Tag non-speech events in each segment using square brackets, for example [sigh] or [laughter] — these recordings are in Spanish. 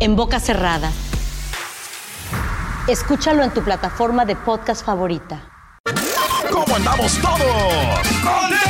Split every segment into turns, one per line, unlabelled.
En boca cerrada. Escúchalo en tu plataforma de podcast favorita.
¿Cómo andamos todos?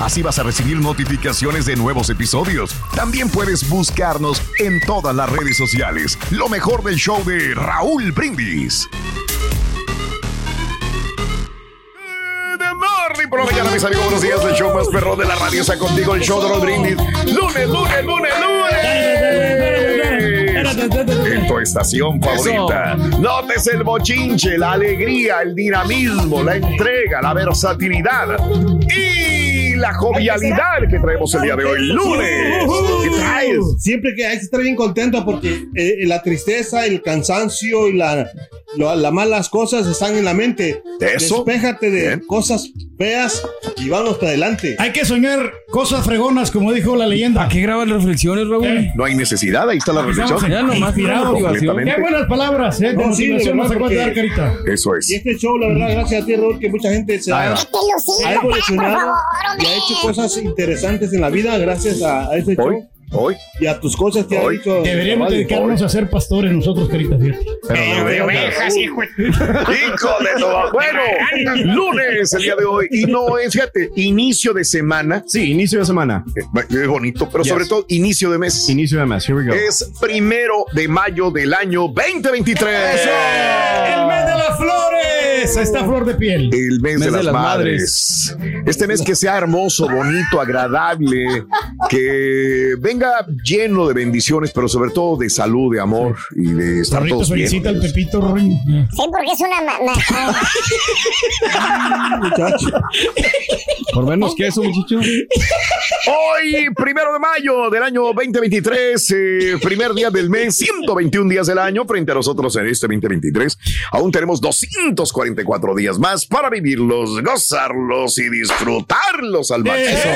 Así vas a recibir notificaciones de nuevos episodios. También puedes buscarnos en todas las redes sociales. Lo mejor del show de Raúl Brindis. Morning por la mañana, mis amigos. Buenos días. El show más perro de la radio está contigo. El show de Raúl Brindis. Lunes, lunes, lunes, lunes. En tu estación favorita. Notes el bochinche, la alegría, el dinamismo, la entrega, la versatilidad y la jovialidad que traemos el día de hoy, lunes. ¿Qué traes?
Siempre que hay que estar bien contento porque eh, la tristeza, el cansancio y la, lo- las malas cosas están en la mente.
Eso.
Despéjate de cosas feas y vamos para adelante.
Hay que soñar cosas fregonas, como dijo la leyenda. ¿A qué graban reflexiones, Raúl?
No hay necesidad, ahí está la reflexión.
Ya nomás.
Completamente.
Qué buenas palabras, ¿eh? De
No, sí, de
motivación nos
verdad,
acaba de dar, Carita.
Eso es.
Y este show, la verdad, gracias a ti, Raúl, que mucha gente se ha, ha evolucionado y ha hecho cosas interesantes en la vida gracias a, a este show.
Hoy.
Y a tus cosas ha
Hoy.
dicho.
Deberíamos dedicarnos a ser pastores nosotros, Carita, fíjate.
hijo de [laughs] todo. Bueno, lunes el día de hoy. Y no es, fíjate, inicio de semana.
Sí, inicio de semana.
Eh, Es bonito, pero
Yes.
sobre todo inicio de mes.
Inicio de mes. Here we go.
Es primero de mayo del año 2023.
¡El mes de las flores! Está flor de piel.
El mes, de, las,
las
madres. Este mes que sea hermoso, bonito, agradable, que venga lleno de bendiciones, pero sobre todo de salud, de amor y de estar
Rorrito
todos bien.
felicita al Pepito, Rorín.
Sí, porque es una
Muchacho.
Por menos que eso, muchacho.
Hoy, primero de mayo del año 2023, eh, primer día del mes, 121 días del año frente a nosotros en este 2023. Aún tenemos 244 días más para vivirlos, gozarlos y disfrutarlos al máximo.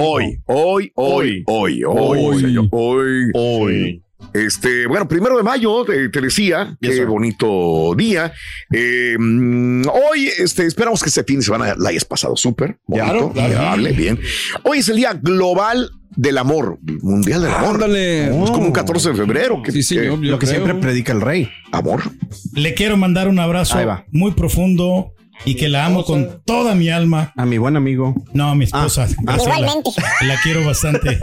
Hoy, hoy, hoy, hoy, hoy, señor, hoy, hoy. Este, bueno, primero de mayo, te, te decía, qué bonito día. Eh, mm, hoy, este, esperamos que este fin de semana la hayas pasado súper, bonito,
Claro, claro.
bien. Hoy es el día global del amor, mundial del amor.
Ándale.
Es como un 14 de febrero. que-
Sí, señor.
que-
Lo que siempre predica el rey.
amor.
Le quiero mandar un abrazo muy profundo y que la amo con toda mi alma.
A mi buen amigo.
No, a mi esposa.
Ah,
Graciela.
Igualmente.
La quiero bastante.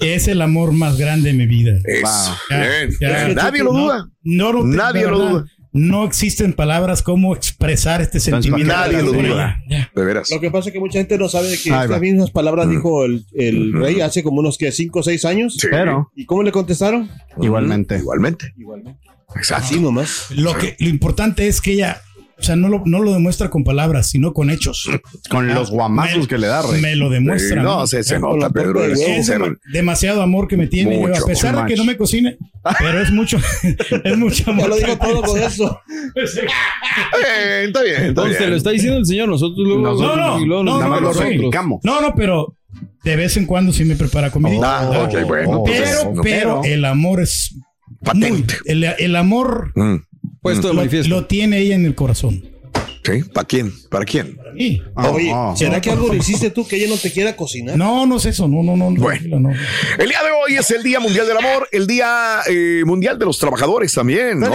Es el amor más grande de mi vida.
Eso.
Ya,
Bien,
ya.
bien. Nadie lo duda.
No,
Nadie lo
verdad,
duda.
No existen palabras cómo expresar este sentimiento.
Nadie lo duda. De veras.
Lo que pasa es que mucha gente no sabe que
Ahí
estas
va.
mismas palabras dijo el, el rey hace como unos que 5 o 6 años.
Sí,
Pero,
¿Y cómo le contestaron?
igualmente.
Igualmente.
Igualmente.
Exacto.
Así nomás.
Lo que lo importante es que ella o sea, no lo, no lo demuestra con palabras, sino con hechos.
Con los guamazos
Me-
que le da, Rey.
Me lo demuestra.
Sí, no,
¿no?
se, nota, Pedro.
Es demasiado amor que me tiene, yo,
Mucho,
a pesar de que no me cocine, pero es mucho, [laughs] es mucho amor.
Ya lo digo todo con eso.
Eh, está bien, está
Entonces,
bien.
lo está diciendo el señor, nosotros luego.
Nosotros-
No, no,
luego
no,
lo
nosotros.
replicamos.
No, no, pero de vez en cuando sí me prepara comida.
Ah, ok, bueno. pues,
pero,
no.
pero el amor es
Patente.
muy- el, el amor
Mm,
Puesto de
lo,
manifiesto.
lo tiene ella en el corazón.
¿Sí? ¿Para quién? ¿Para quién?
Y-
Ah,
Oye,
ah.
¿será que algo le hiciste tú que ella no te quiera cocinar?
no, no es eso, no, no, no.
Bueno.
no.
El día de hoy es el Día Mundial del Amor, el Día eh, Mundial de los Trabajadores también. ¿no?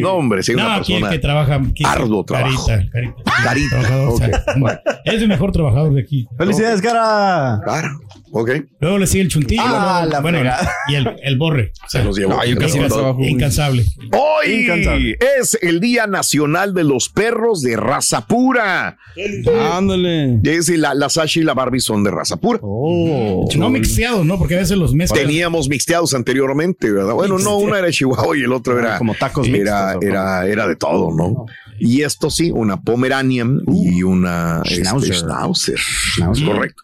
No, hombre, si
No,
una
aquí el
persona.
que trabaja. aquí-
arduo trabajo.
Carita, carita.
Carita,
Trabajador, o sea, es el mejor trabajador de aquí.
¡Felicidades, cara!
Claro, ok.
Luego le sigue el chuntillo.
Ah,
luego-
la
bueno, y el, el borre. O [laughs] sea,
Se los llevó.
No,
incansable.
Hoy
Incansable.
es el Día Nacional de los Perros de Raza Pura.
Ándale.
Es la, la Sashi y la Barbie son de raza pura.
Oh.
No mixteados, ¿no? Porque a veces los mezclan.
Teníamos mixteados anteriormente, ¿verdad? Bueno, no, una era Chihuahua y el otro era
Como tacos
era,
mixtos, ¿o
era, era de todo, ¿no? Y esto sí, una Pomeranian y una este,
Schnauzer.
Schnauzer.
Schnauzer.
Correcto.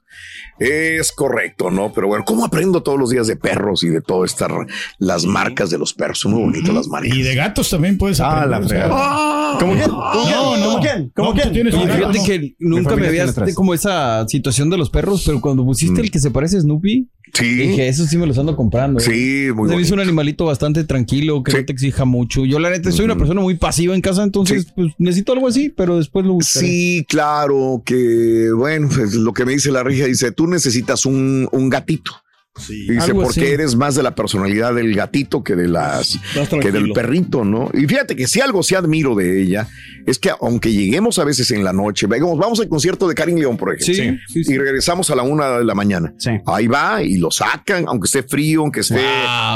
Es correcto, ¿no? Pero bueno, ¿cómo aprendo todos los días de perros y de todas estas las marcas de los perros? Son muy bonitas las marcas.
Y de gatos también puedes
Ah,
aprender.
la
o sea,
fregada. ¿Cómo quién? ¿Cómo quién?
No, no.
¿Cómo quién? ¿Cómo
No,
quién?
gato,
fíjate que nunca me habías como esa situación de los perros, pero cuando pusiste el que se parece a Snoopy,
Sí,
dije, eso sí me los ando comprando.
sí, muy
Se me hizo un animalito bastante tranquilo, que
Sí.
no te exija mucho. Yo, la neta, soy una persona muy pasiva en casa, entonces
Sí.
pues, necesito algo así, pero después lo buscaré.
Sí, claro, que bueno, pues, lo que me dice la rija, dice, tú necesitas un, un gatito.
Sí.
Dice,
Algo
porque
así.
eres más de la personalidad del gatito que de las que del perrito, ¿no? Y fíjate que si algo sí admiro de ella es que aunque lleguemos a veces en la noche, vamos, vamos al concierto de Karin León, por ejemplo,
Sí, sí, sí.
y regresamos a la una de la mañana.
Sí.
Ahí va y lo sacan, aunque esté frío, aunque esté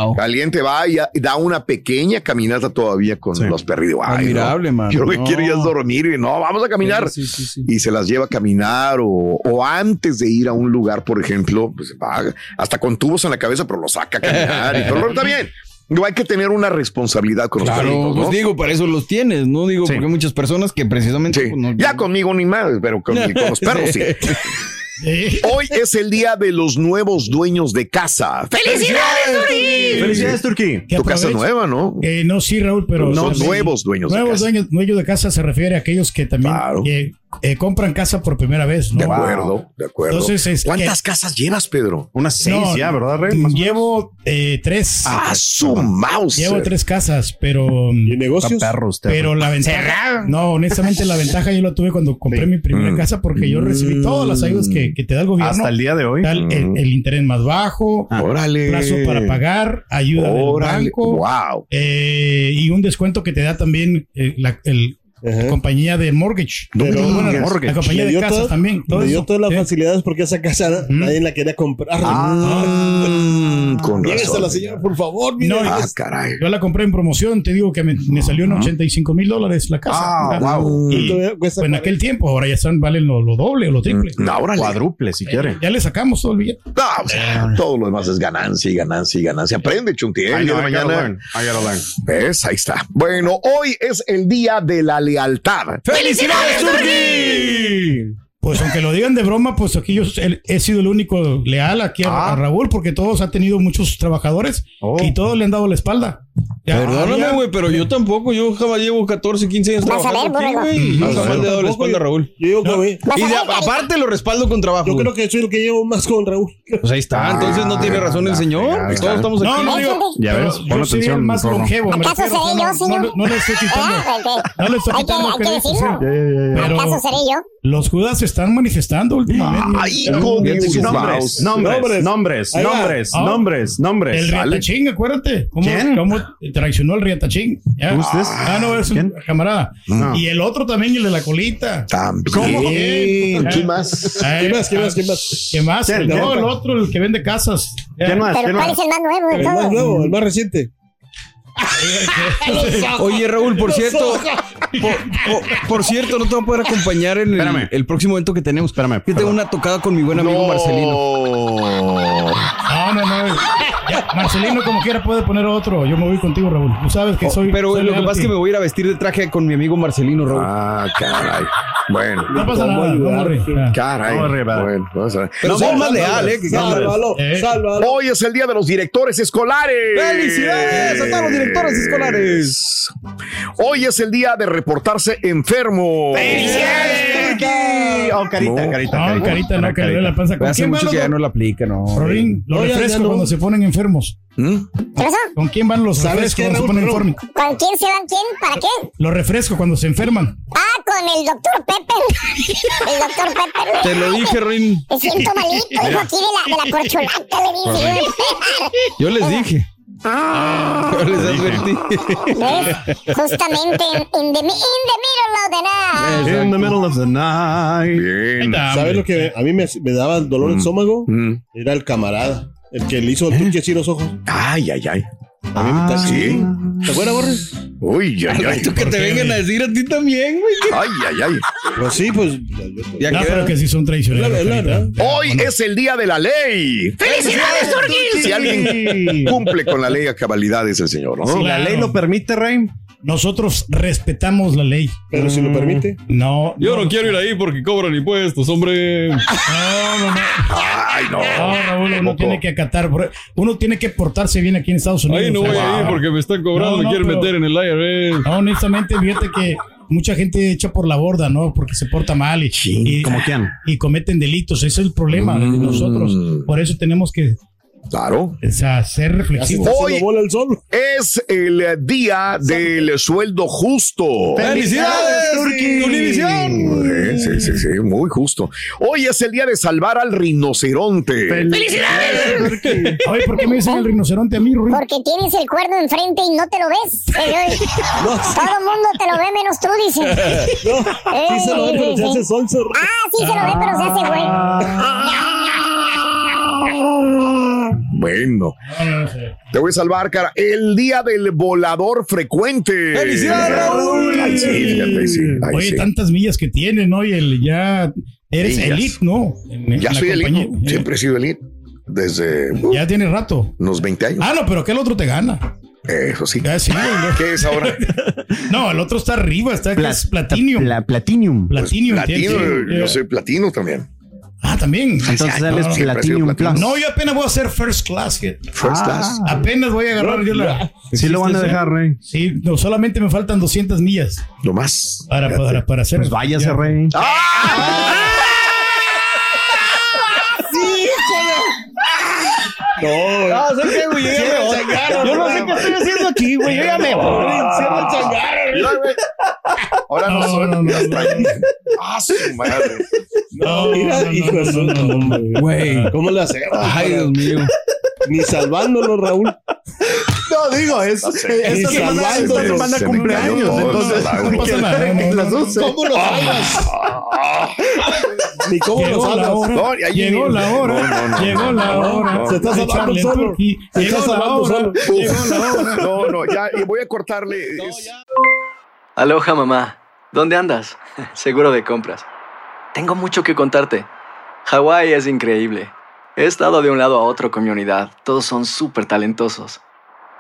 Wow.
caliente, va y, da una pequeña caminata todavía con
Sí.
los perritos. Ay,
Admirable,
no.
man.
Yo lo que
No.
quiero ya es dormir y no, vamos a caminar
Sí, sí, sí.
y se las lleva a caminar o, o antes de ir a un lugar, por ejemplo, pues va hasta con tubos en la cabeza, pero lo saca a caminar y todo. Está bien. Digo, hay que tener una responsabilidad con los
Claro,
perritos,
pues
¿no?
digo, para eso los tienes, ¿no? Digo,
Sí.
porque hay muchas personas que precisamente...
Sí.
pues, no-
Ya conmigo ni más, pero con, con los [laughs] perros sí. Hoy es el día de los nuevos dueños de casa. ¡Felicidades, Turi!
¡Felicidades, Turquí!
Tu casa nueva, ¿no?
Eh, no, sí, Raúl, pero. También-
nuevos dueños de
Nuevos
casa.
dueños, dueños de casa se refiere a aquellos que también
Claro.
eh, eh, compran casa por primera vez, ¿no?
De acuerdo, de acuerdo.
Entonces, es
¿Cuántas casas llevas, Pedro?
Unas seis
No,
ya, ¿verdad, Rey?
Llevo eh, tres.
Ah, su mouse.
Llevo tres casas, pero.
¿Y
Está
negocios?
perro usted.
Pero la ventaja. No, honestamente, la ventaja yo la tuve cuando compré mi primera
Mm.
casa porque yo recibí todas las ayudas que, que te da el gobierno.
Hasta el día de hoy.
Tal, el, el interés más bajo,
Órale.
plazo para pagar, ayuda del
Órale.
banco
Wow.
eh, y un descuento que te da también eh, la, el- la compañía de mortgage.
Pero-
Bueno, la-
Mortgage.
la compañía de casas
todo-
también. todo
Le dio
eso.
todas las
Sí.
facilidades porque esa casa nadie la quería comprar.
Mm, con razón.
la señora, por favor. mire.
No,
Ah, caray.
Yo la compré en promoción, te digo que me, me salió en 85 mil dólares la casa.
Ah,
Ah,
wow.
Y pues en aquel tiempo, ahora ya están, valen lo, lo doble o lo triple.
No, órale.
Cuádruple, si quiere.
Ya le sacamos todo el billete.
No, o sea, todo lo demás es ganancia y ganancia y ganancia. Aprende, Chunti. ¿eh?
Learn.
¿Ves? Ahí está. Bueno, hoy es el día de la lealtad.
¡Felicidades, Turki!
Pues aunque lo digan de broma, pues aquí yo he sido el único leal aquí a,
Ah.
a Raúl porque todos ha tenido muchos trabajadores
Oh.
y todos le han dado la espalda. Ya,
Perdóname, güey, pero yo tampoco. Yo jamás llevo 14, 15 años
Vas a
trabajando
ver,
aquí, güey. Yo
a
jamás
ver,
le he dado la espalda a
yo-
Raúl.
Yo digo que,
No.
güey,
Vas
Y
a
de- aparte lo respaldo con trabajo.
yo
güey.
creo que soy el que llevo más con Raúl.
Pues ahí está. Entonces no tiene razón el señor. Todos estamos aquí.
No, no digo.
Ya ves,
yo
pon
soy el
atención,
más longevo. me
¿Acaso
refiero,
seré yo,
no,
señor?
no, no le estoy quitando.
Ah.
No le estoy
Hay que,
quitando
hay que
sí.
decirlo.
Pero
¿Acaso seré yo?
los judas se están manifestando últimamente.
Ay, hijo de.
Nombres, nombres,
Nombres.
nombres,
Ahí va.
nombres,
Ah.
nombres, nombres.
El Riatachín, acuérdate. ¿Cómo,
¿Quién?
cómo traicionó el Riatachín? Ya. Ah, no, es un
¿Quién?
camarada.
No.
Y el otro también, el de la colita.
También.
¿Cómo?
¿Quién más?
Ay,
¿Quién más? ¿Quién más? ¿Quién más?
¿Qué más?
¿Quién?
El,
¿Quién?
no, el otro, el que vende casas.
¿Quién más?
Pero
¿Quién
¿cuál
más?
es el más nuevo de
El más nuevo, el más reciente.
Oye, Raúl, por cierto, por, por- por cierto, no te voy a poder acompañar en el,
Espérame.
el próximo evento que tenemos.
Espérame,
Yo tengo una tocada con mi buen amigo Marcelino.
No.
No, no, no. Ya, Marcelino como quiera puede poner otro. Yo me voy contigo, Raúl. Tú sabes que soy.
Oh, Pero
soy
lo que pasa es que me voy a ir a vestir de traje con mi amigo Marcelino, Raúl.
Ah, caray. Bueno.
No pasa nada, no.
Caray.
No, Reba.
Bueno, vamos a ver.
Pero soy más leal, ¿eh? Carlos.
Sálvalo,
Eh.
sálvalo.
Hoy es el día de los directores escolares.
¡Felicidades a todos los directores escolares!
Hoy es el día de reportarse enfermo.
Oh, carita,
No.
carita,
No,
carita.
carita, no, que le la panza. ¿Con
Hace mucho que ya no la aplica, no.
No,
refrescos
ya no.
cuando se ponen enfermos.
¿Mm?
¿Qué pasó?
¿Con quién van los
¿Sabes
refrescos
qué,
cuando se
Raúl?
ponen
Raúl?
enfermos?
¿Con quién se van? ¿Quién? ¿Para qué?
Los refrescos cuando se enferman.
Ah, con el doctor Pepper. El doctor Pepper.
Te lo dije, Rin.
Me siento malito, dijo aquí de la, de la corcholata, le dice.
Yo les dije. Yo les advertí.
¿Ves? Justamente en in the, in the middle of the night.
In the middle of the night.
Bien.
¿Sabes lo que a mí me, me daba dolor de estómago?
Mm.
Era el camarada. El que le hizo el así los ojos.
Ay, ay, ay.
A mí me-
sí.
¿Te acuerdas, Borre?
Uy, ay, ay.
Tú que te vengan a decir a ti también, güey.
Ay, ay, ay.
Pues sí, pues.
Ya
No,
queda.
pero que sí son traicioneros.
La- la-
carita.
Hoy es el día de la ley. ¡Felicidades, Turquín! Si alguien cumple con la ley a cabalidad es el señor, ¿no?
Si la ley lo permite, Rey.
Nosotros respetamos la ley.
Pero si lo permite.
No.
Yo no quiero ir ahí porque cobran impuestos, hombre.
No, no, no.
Ay, no.
No, Raúl, uno tiene que acatar. uno tiene que portarse bien aquí en Estados Unidos.
Ahí no voy
O sea,
a ir porque me están cobrando,
No,
me
no,
quieren
pero-
meter en el IRS.
No, honestamente, fíjate que mucha gente echa por la borda, ¿no? Porque se porta mal y cometen delitos. Ese es el problema de
Mm.
nosotros. Por eso tenemos que
Claro.
o sea, ser
Ya se
reflexivos.
está
Hoy-
el sol.
Es el día del sueldo justo.
¡Felicidades,
Turquín!
Univisión!
Sí, sí, sí, muy justo. Hoy es el día de salvar al rinoceronte.
Oye, ¿por qué me dicen el rinoceronte a mí, Rui?
Porque tienes el cuerno enfrente y no te lo ves. Eh, eh, [laughs] Todo el mundo te lo ve menos tú, dice. [laughs]
No, sí se lo ve, pero se hace sonso.
Ah, sí se lo ve, pero se hace güey.
Bueno, te voy a salvar, cara. El día del volador frecuente.
¡Felicidades, Raúl!
Ay, sí, fíjate, sí. Ay,
Oye,
sí.
tantas millas que tiene, ¿no? Y el, ya eres
Millas.
elite, ¿no? En- en
Ya
la
soy elite.
compañía.
¿no? Siempre he sido elite. Desde uh,
Ya tiene rato.
unos 20 años.
Ah, no, pero que el otro te gana.
Eso sí.
Ya, sí, güey, no.
¿Qué es ahora? [laughs]
No, el otro está arriba, está que es Platinum.
La Platinum.
Platinum.
Platino.
tiene-
Yo soy platino también.
Ah, también.
Entonces él
no,
es Platinum. Plus.
No, yo apenas voy a hacer first class.
First class.
Apenas voy a agarrar yo la.
Sí lo van a dejar, Rey.
Sí, no, solamente me faltan 200 millas
No más.
para, para, para hacer.
Pues váyase,
ya.
Rey.
No,
Ah, ¿sabes qué, güey? Yo no sé qué estoy haciendo aquí, güey. Yo ya me voy.
Mira, güey. Ahora no,
No, no, no,
ya está
no.
ahí. Ah, su madre.
No,
mira,
no,
hijo de
no,
su
no, no, no.
nombre.
Güey.
¿Cómo le hacemos?
Ay, Dios mío.
Ni salvándolo, Raúl.
No, digo, es, esta semana, esta semana cumpleaños. Entonces,
no
No pasa nada. no,
que
no,
las
no.
use.
¿Cómo lo salvas? Ni cómo lo
Llegó la
salvas.
hora.
No, ahí
Llegó la hora. Llegó la hora.
no.
Se está salvando solo. Se está salvando solo.
Llegó la hora.
No, no, ya y voy a cortarle. Es-
Aloha mamá, ¿dónde andas? [laughs] Seguro de compras. Tengo mucho que contarte. Hawái es increíble. He estado de un lado a otro con mi unidad. Todos son súper talentosos.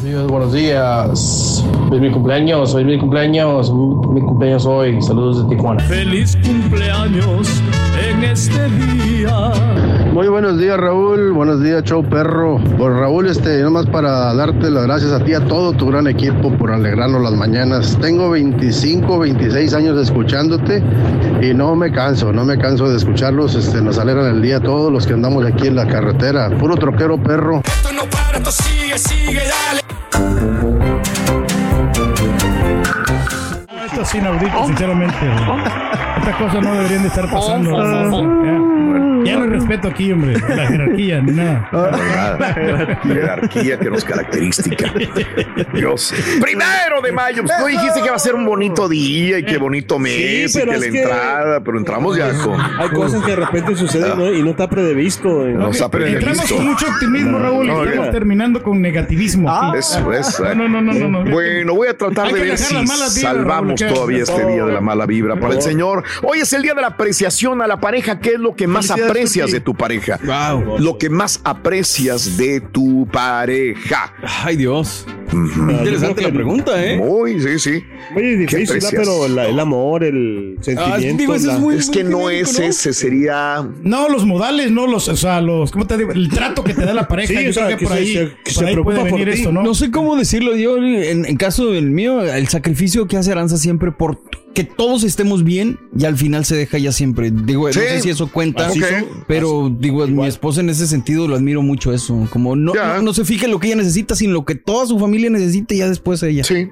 Buenos días. Es mi cumpleaños, hoy es mi cumpleaños, mi cumpleaños hoy. Saludos de Tijuana.
Feliz cumpleaños en
en este día.
Muy buenos días, Raúl. Buenos días, show perro. Pues Raúl, este, nomás para darte las gracias a ti, a todo tu gran equipo por alegrarnos las mañanas. Tengo 25, 26 años escuchándote y no me canso, no me canso de escucharlos. Este, nos alegran el día todos los que andamos aquí en la carretera. Puro troquero perro.
Esto no para, esto sigue, sigue, dale.
Esto es inaudito, sinceramente. Estas cosas no deberían de estar pasando. Ya no hay respeto aquí, hombre. La jerarquía, ni nada.
La jerarquía que nos característica. Dios. Primero de mayo. Pues, tú dijiste que va a ser un bonito día y qué bonito mes y
pero
que
es
la
que-
entrada, pero entramos ya con.
Hay cosas que de repente suceden ¿no? y no está previsto. eh.
No está previsto.
Entramos con mucho optimismo, Raúl. y
No,
estamos
ya.
terminando con negativismo. aquí.
Eso es. eh.
No, no, no, no, no.
Bueno, voy a tratar de
que
ver si
las malas vibras,
salvamos
Raúl, que-
todavía este día de la mala vibra para el Señor. Hoy es el día de la apreciación a la pareja. ¿Qué es lo que más
Felicidades,
aprecias de tu pareja? Lo que más aprecias de tu pareja.
Ay, Dios. Interesante la pregunta, ¿eh?
Muy, sí, sí.
Muy
¿Qué
difícil,
aprecias?
pero la- el amor, el sentimiento.
digo, eso es
la-
muy-
Es que no es ese, sería.
No, los modales, no los, o sea, los, ¿cómo te digo? El trato que te da la [laughs] pareja.
Sí,
yo
o sea,
creo que
que
por
se-
ahí,
se- que
por
se
ahí
preocupa
puede
por
venir
ti.
esto, ¿no?
No sé cómo decirlo. Yo, en, en caso del mío, el sacrificio que hace Aranza siempre por que todos estemos bien y al final se deja ya siempre. Digo,
Sí.
no sé si eso cuenta,
Así son.
pero digo, mi esposa en ese sentido lo admiro mucho eso. Como no, no, no se fija en lo que ella necesita, sino lo que toda su familia necesita y ya después ella.
Sí.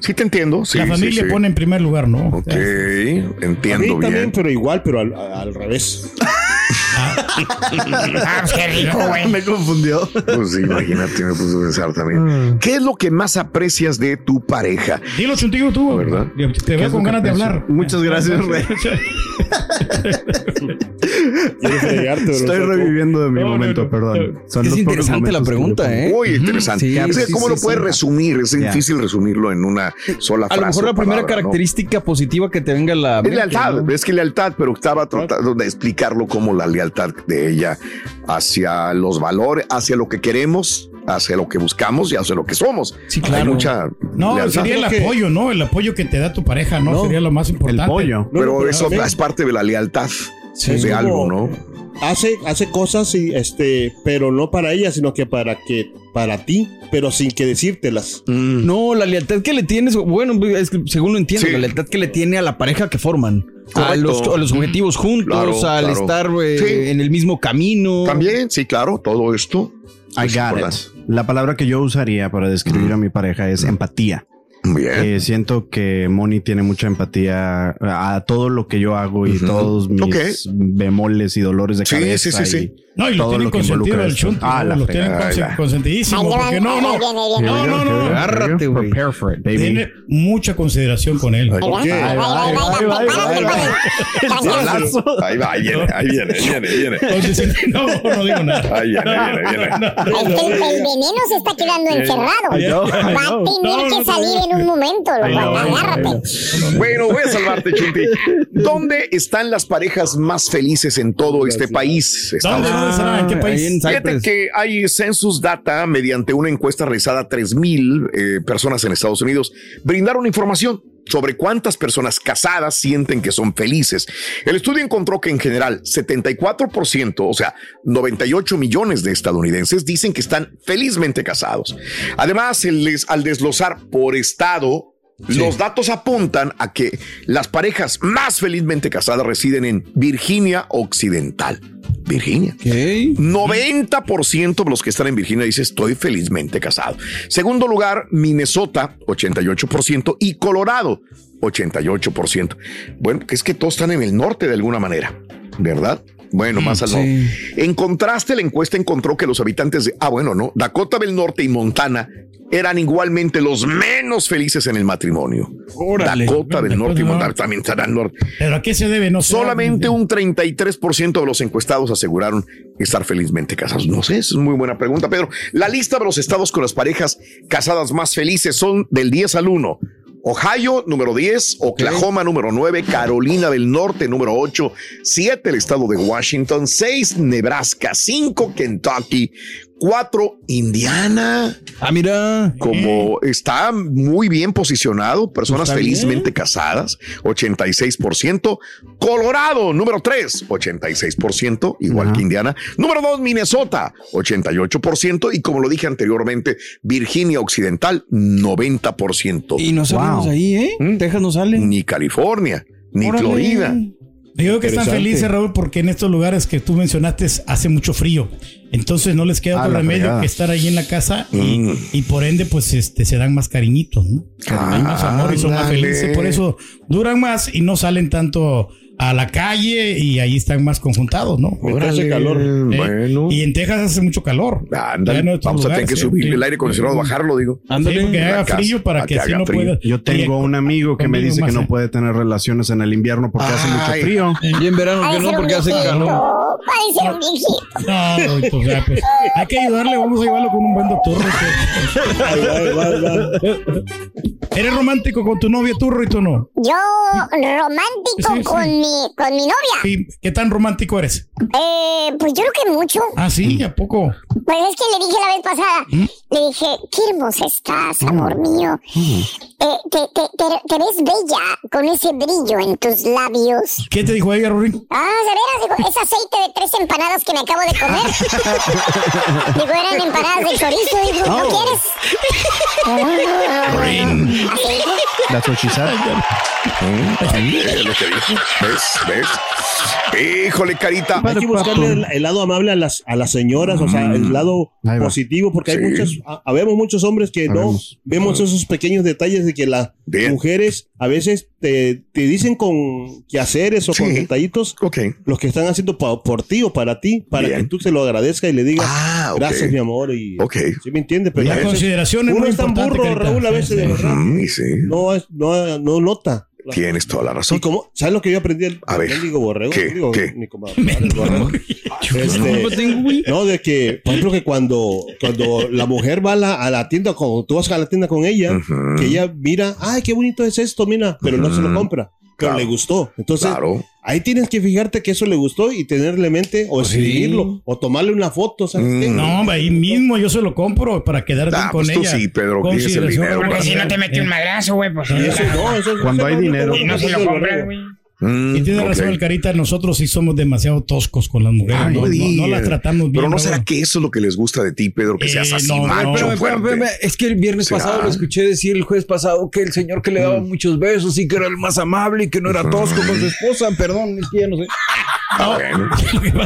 Sí, te entiendo. Sí,
la familia
sí.
pone en primer lugar, ¿no?
Ok,
A mí
entiendo
también,
bien.
pero igual, pero al, al revés. [laughs]
Ah, qué rico, güey.
Me confundió.
Pues imagínate, me puse a pensar también. ¿Qué es lo que más aprecias de tu pareja?
Dilo, chuntillo, tú.
¿Verdad?
Te veo con ganas de hablar.
Muchas gracias, Rey. [laughs] Estoy reviviendo de mi
No, no,
momento,
no.
perdón. Son
Es interesante la pregunta, ¿eh?
Muy interesante.
Sí,
¿Cómo
sí,
lo puedes
sí.
resumir? Es difícil resumirlo en una sola
A
frase.
lo mejor la primera característica positiva que te venga a la
Es lealtad,
¿no?
es que lealtad, pero estaba tratando de explicarlo como la lealtad de ella hacia los valores, hacia lo que queremos, hacia lo que buscamos y hacia lo que somos.
Sí,
Hay
claro.
mucha
No,
lealtad.
sería el
que-
apoyo, ¿no? El apoyo que te da tu pareja, ¿no? Sería lo más importante.
El pollo.
No,
Pero
no,
eso es parte de la lealtad
es
de
como-
algo, ¿no?
Hace, hace cosas, y, este, pero no para ella, sino que para que para ti, pero sin que decírtelas.
Mm.
No, la lealtad que le tienes, bueno, es que según lo entiendo,
Sí.
la lealtad que le tiene a la pareja que forman. A los, a los objetivos juntos,
Claro,
al
claro.
estar eh,
Sí.
en el mismo camino.
También, sí, claro, todo esto.
I got it. La palabra que yo usaría para describir a mi pareja es empatía.
Bien.
Eh, siento que Moni tiene mucha empatía a todo lo que yo hago y todos mis bemoles y dolores de
Sí,
cabeza.
sí, sí, sí.
No, y lo
todo
tienen consentido el chunto.
Ah, la
lo tienen consentidísimo. Porque no, no. No, no, no.
Agárrate, güey.
Prepare for it, baby.
Tiene mucha consideración con él.
Ahí va, ahí va, ahí va, va,
viene, ahí viene, viene, viene. [laughs]
No, no digo nada.
Ahí viene, viene, viene.
Es que el, veneno se está quedando encerrado. Va a tener que salir en un momento. Agárrate.
Bueno, voy a salvarte, Chunti. ¿Dónde están las parejas más felices en todo este país?
¿Dónde,
Estados
dónde será? ¿En qué país?
en
Fíjate que hay Census Data, mediante una encuesta realizada a 3.000 eh, personas en Estados Unidos, brindaron información sobre cuántas personas casadas sienten que son felices. El estudio encontró que en general 74%, o sea, 98 millones de estadounidenses dicen que están felizmente casados. Además, al desglosar por estado, los datos apuntan a que las parejas más felizmente casadas residen en Virginia Occidental. Virginia. 90% de los que están en Virginia dice estoy felizmente casado. Segundo lugar, Minnesota, 88% y Colorado, 88%. Bueno, que es que todos están en el norte de alguna manera, ¿verdad? Bueno, más al
sí.
norte. En contraste, la encuesta encontró que los habitantes de, ah, bueno, no, Dakota del Norte y Montana eran igualmente los menos felices en el matrimonio.
Órale.
Dakota del Norte y
del
Montana también están al norte.
¿Pero a qué se debe? No.
Solamente un 33% de los encuestados aseguraron estar felizmente casados. No sé, es muy buena pregunta, Pedro. La lista de los estados con las parejas casadas más felices son del 10 al 1. Ohio, número 10, Oklahoma, número 9, Carolina del Norte, número 8, 7, el estado de Washington, 6, Nebraska, 5, Kentucky, cuatro, Indiana.
Ah, mira.
Como está muy bien posicionado, personas
Está
felizmente casadas, 86%. Colorado, número 3, 86%, igual que Indiana. Número 2, Minnesota, 88%. Y como lo dije anteriormente, Virginia Occidental, 90%.
Y no salimos ahí, ¿eh? Texas no sale.
Ni California, ni
Órale.
Florida.
Yo creo que están felices, Raúl, porque en estos lugares que tú mencionaste hace mucho frío. Entonces no les queda
Ah,
otro remedio
fregada.
que estar ahí en la casa y,
Mm.
y por ende, pues este, se dan más cariñitos, ¿no? Hay más amor y son más felices. Por eso duran más y no salen tanto a la calle y ahí están más conjuntados, ¿no?
Órale,
hace calor. ¿eh?
bueno.
Y en Texas hace mucho calor.
Ándale, vamos a tener que
sí,
subir
sí.
el aire acondicionado, bajarlo, digo.
Ándale, Sí, porque haga frío para que así
haga
no pueda-
Yo tengo un amigo que me dice que no puede tener relaciones en el invierno porque hace mucho frío.
Y en verano que no, porque hace calor.
Parece un viejito.
No, pues, o sea, pues, hay que ayudarle, vamos a llevarlo con un buen doctor. ¿Eres romántico con tu novia, tú, y tú no?
Yo romántico
Sí, sí.
con mi con mi novia.
Sí, ¿Qué tan romántico eres?
Eh, pues yo creo que mucho.
Ah, sí, ¿a poco?
Pues es que le dije la vez pasada, le dije, qué hermosa estás, amor mío. Eh, te, te, te, te ves bella con ese brillo en tus labios.
¿Qué te dijo ella, Rory?
Ah, de veras, dijo, es aceite de tres empanadas que me acabo de comer. [laughs] digo, eran empanadas de chorizo, digo, ¿no
Oh.
quieres? Dijo.
That's what she said.
Mm. ¿Ves? ¿Ves? Híjole, carita.
Hay que buscarle el, el lado amable a las, a las señoras, o sea, el lado
Ahí va.
positivo, porque hay
Sí.
muchas, ha- habemos muchos hombres que no
Habemos.
vemos esos pequeños detalles de que las
Bien.
mujeres a veces te, te dicen con quehaceres o con detallitos los que están haciendo pa- por ti o para ti, para
Bien.
que tú se lo agradezcas y le digas
Ah,
gracias, mi amor. Y,
Ok.
¿Sí me entiendes? Pero
La consideración es
uno
muy
es tan burro. Raúl, a veces, de verdad.
Sí.
No, es- no, no nota.
Tienes toda la
Y
razón.
como, ¿sabes lo que yo aprendí del
A ver,
mendigo borrego?
¿qué?
Digo,
¿Qué?
mi comadre, el borrego. Este, no, de que, por ejemplo, que cuando, cuando la mujer va a la, a la tienda, cuando tú vas a la tienda con ella, que ella mira, ay, qué bonito es esto, mira, pero no se lo compra, pero
Claro.
le gustó. Entonces,
Claro.
Ahí tienes que fijarte que eso le gustó y tenerle en mente, o
sí.
escribirlo, o tomarle una foto, ¿sabes qué?
Mm.
No, hombre, ahí mismo yo se lo compro para quedar bien
Ah,
con
pues tú
ella.
sí, Pedro, tienes el dinero.
Porque si no te
eh,
mete un madrazo, güey, pues.
Y eso, no, eso-
Cuando
eso
hay
no,
dinero.
Y no se lo compras, güey.
Mm,
Y tiene razón el Carita, nosotros sí somos demasiado toscos con las mujeres.
Ay,
no,
no
no- no las tratamos bien.
Pero no será que eso es lo que les gusta de ti, Pedro, que
Eh,
seas así
no,
macho,
no.
Es que el viernes
¿Será?
pasado lo escuché decir el jueves pasado que el señor que le daba muchos besos y que era el más amable y que no era tosco con su esposa. Perdón, es que ya no sé. [laughs]
Ah, bueno.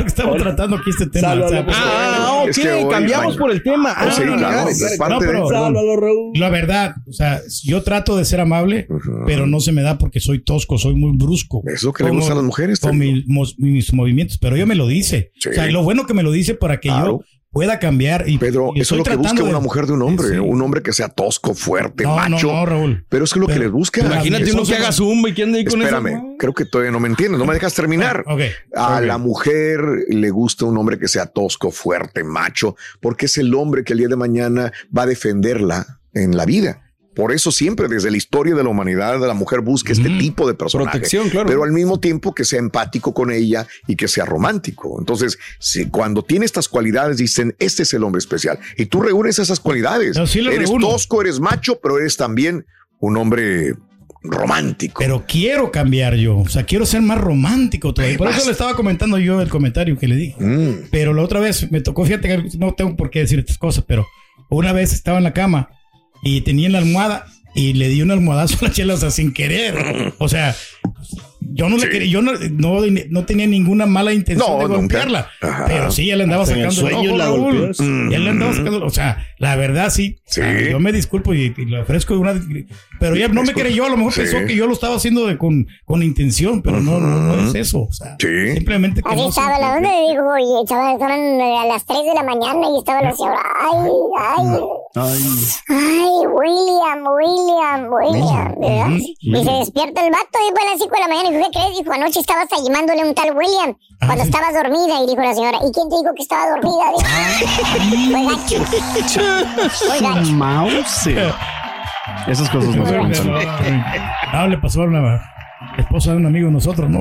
[laughs]
Estamos tratando aquí este tema. O sea.
Ah, ok,
Es que hoy-
cambiamos por el tema.
Oh, sí,
Ah,
claro,
No, pero-. La verdad, o sea, yo trato de ser amable, pero no se me da porque soy tosco, soy muy brusco.
Es lo que le
Como-
gusta a las mujeres,
Con mi- mis movimientos, pero ella me lo dice.
Sí.
O sea, lo bueno que me lo dice para que
Claro.
yo pueda cambiar. Y,
Pedro,
y
eso es lo que busca una
de-
mujer de un hombre,
Sí.
un hombre que sea tosco, fuerte,
No,
macho.
no, Raúl.
Pero es que lo que les busca.
Imagínate uno que haga zumba y que ande ahí con eso.
Espérame, creo que todavía no me entiendes, no me dejas terminar.
Ok.
A la mujer le gusta un hombre que sea tosco, fuerte, macho, porque es el hombre que el día de mañana va a defenderla en la vida. Por eso siempre desde la historia de la humanidad la mujer busca este tipo de personaje.
Protección, claro.
Pero al mismo tiempo que sea empático con ella y que sea romántico. Entonces, si cuando tiene estas cualidades dicen, este es el hombre especial. Y tú reúnes esas cualidades.
Sí
eres
reúno.
tosco, eres macho, pero eres también un hombre romántico.
Pero quiero cambiar yo, o sea, quiero ser más romántico todavía. Por eso le estaba comentando yo el comentario que le dije.
Mm.
Pero la otra vez me tocó, fíjate que no tengo por qué decir estas cosas, pero una vez estaba en la cama y tenía en la almohada y le di un almohadazo a la chela, sin querer. O sea, yo no le quería, yo no, no, no tenía ninguna mala intención
No,
de golpearla. Pero sí, ya le andaba
el
sacando el
sueño
ojo,
la
Raúl. Ya le andaba sacando, o sea, la verdad sí.
Sí.
Sea, Yo me disculpo y, y le ofrezco una. Pero ella no me creyó, a lo mejor
Sí.
pensó que yo lo estaba haciendo de, con, con intención, pero no, no, no es eso. O sea,
Sí.
simplemente que no
estaba la onda, y estaban, estaban a las 3 de la mañana y estaba la señora, ay, ay, ay, William, William, William, ¿verdad? Y se despierta el vato y fue a las 5 de la mañana y ¿qué crees? Dijo, anoche estabas ahí llamándole a un tal William cuando estabas dormida y dijo la señora, ¿y quién te dijo que estaba dormida? Dijo, fue gacho. [laughs] Fue gacho.
Mouse. Esas cosas no se
no,
piensan.
no, le pasó una. Esposa de un amigo de nosotros, ¿no?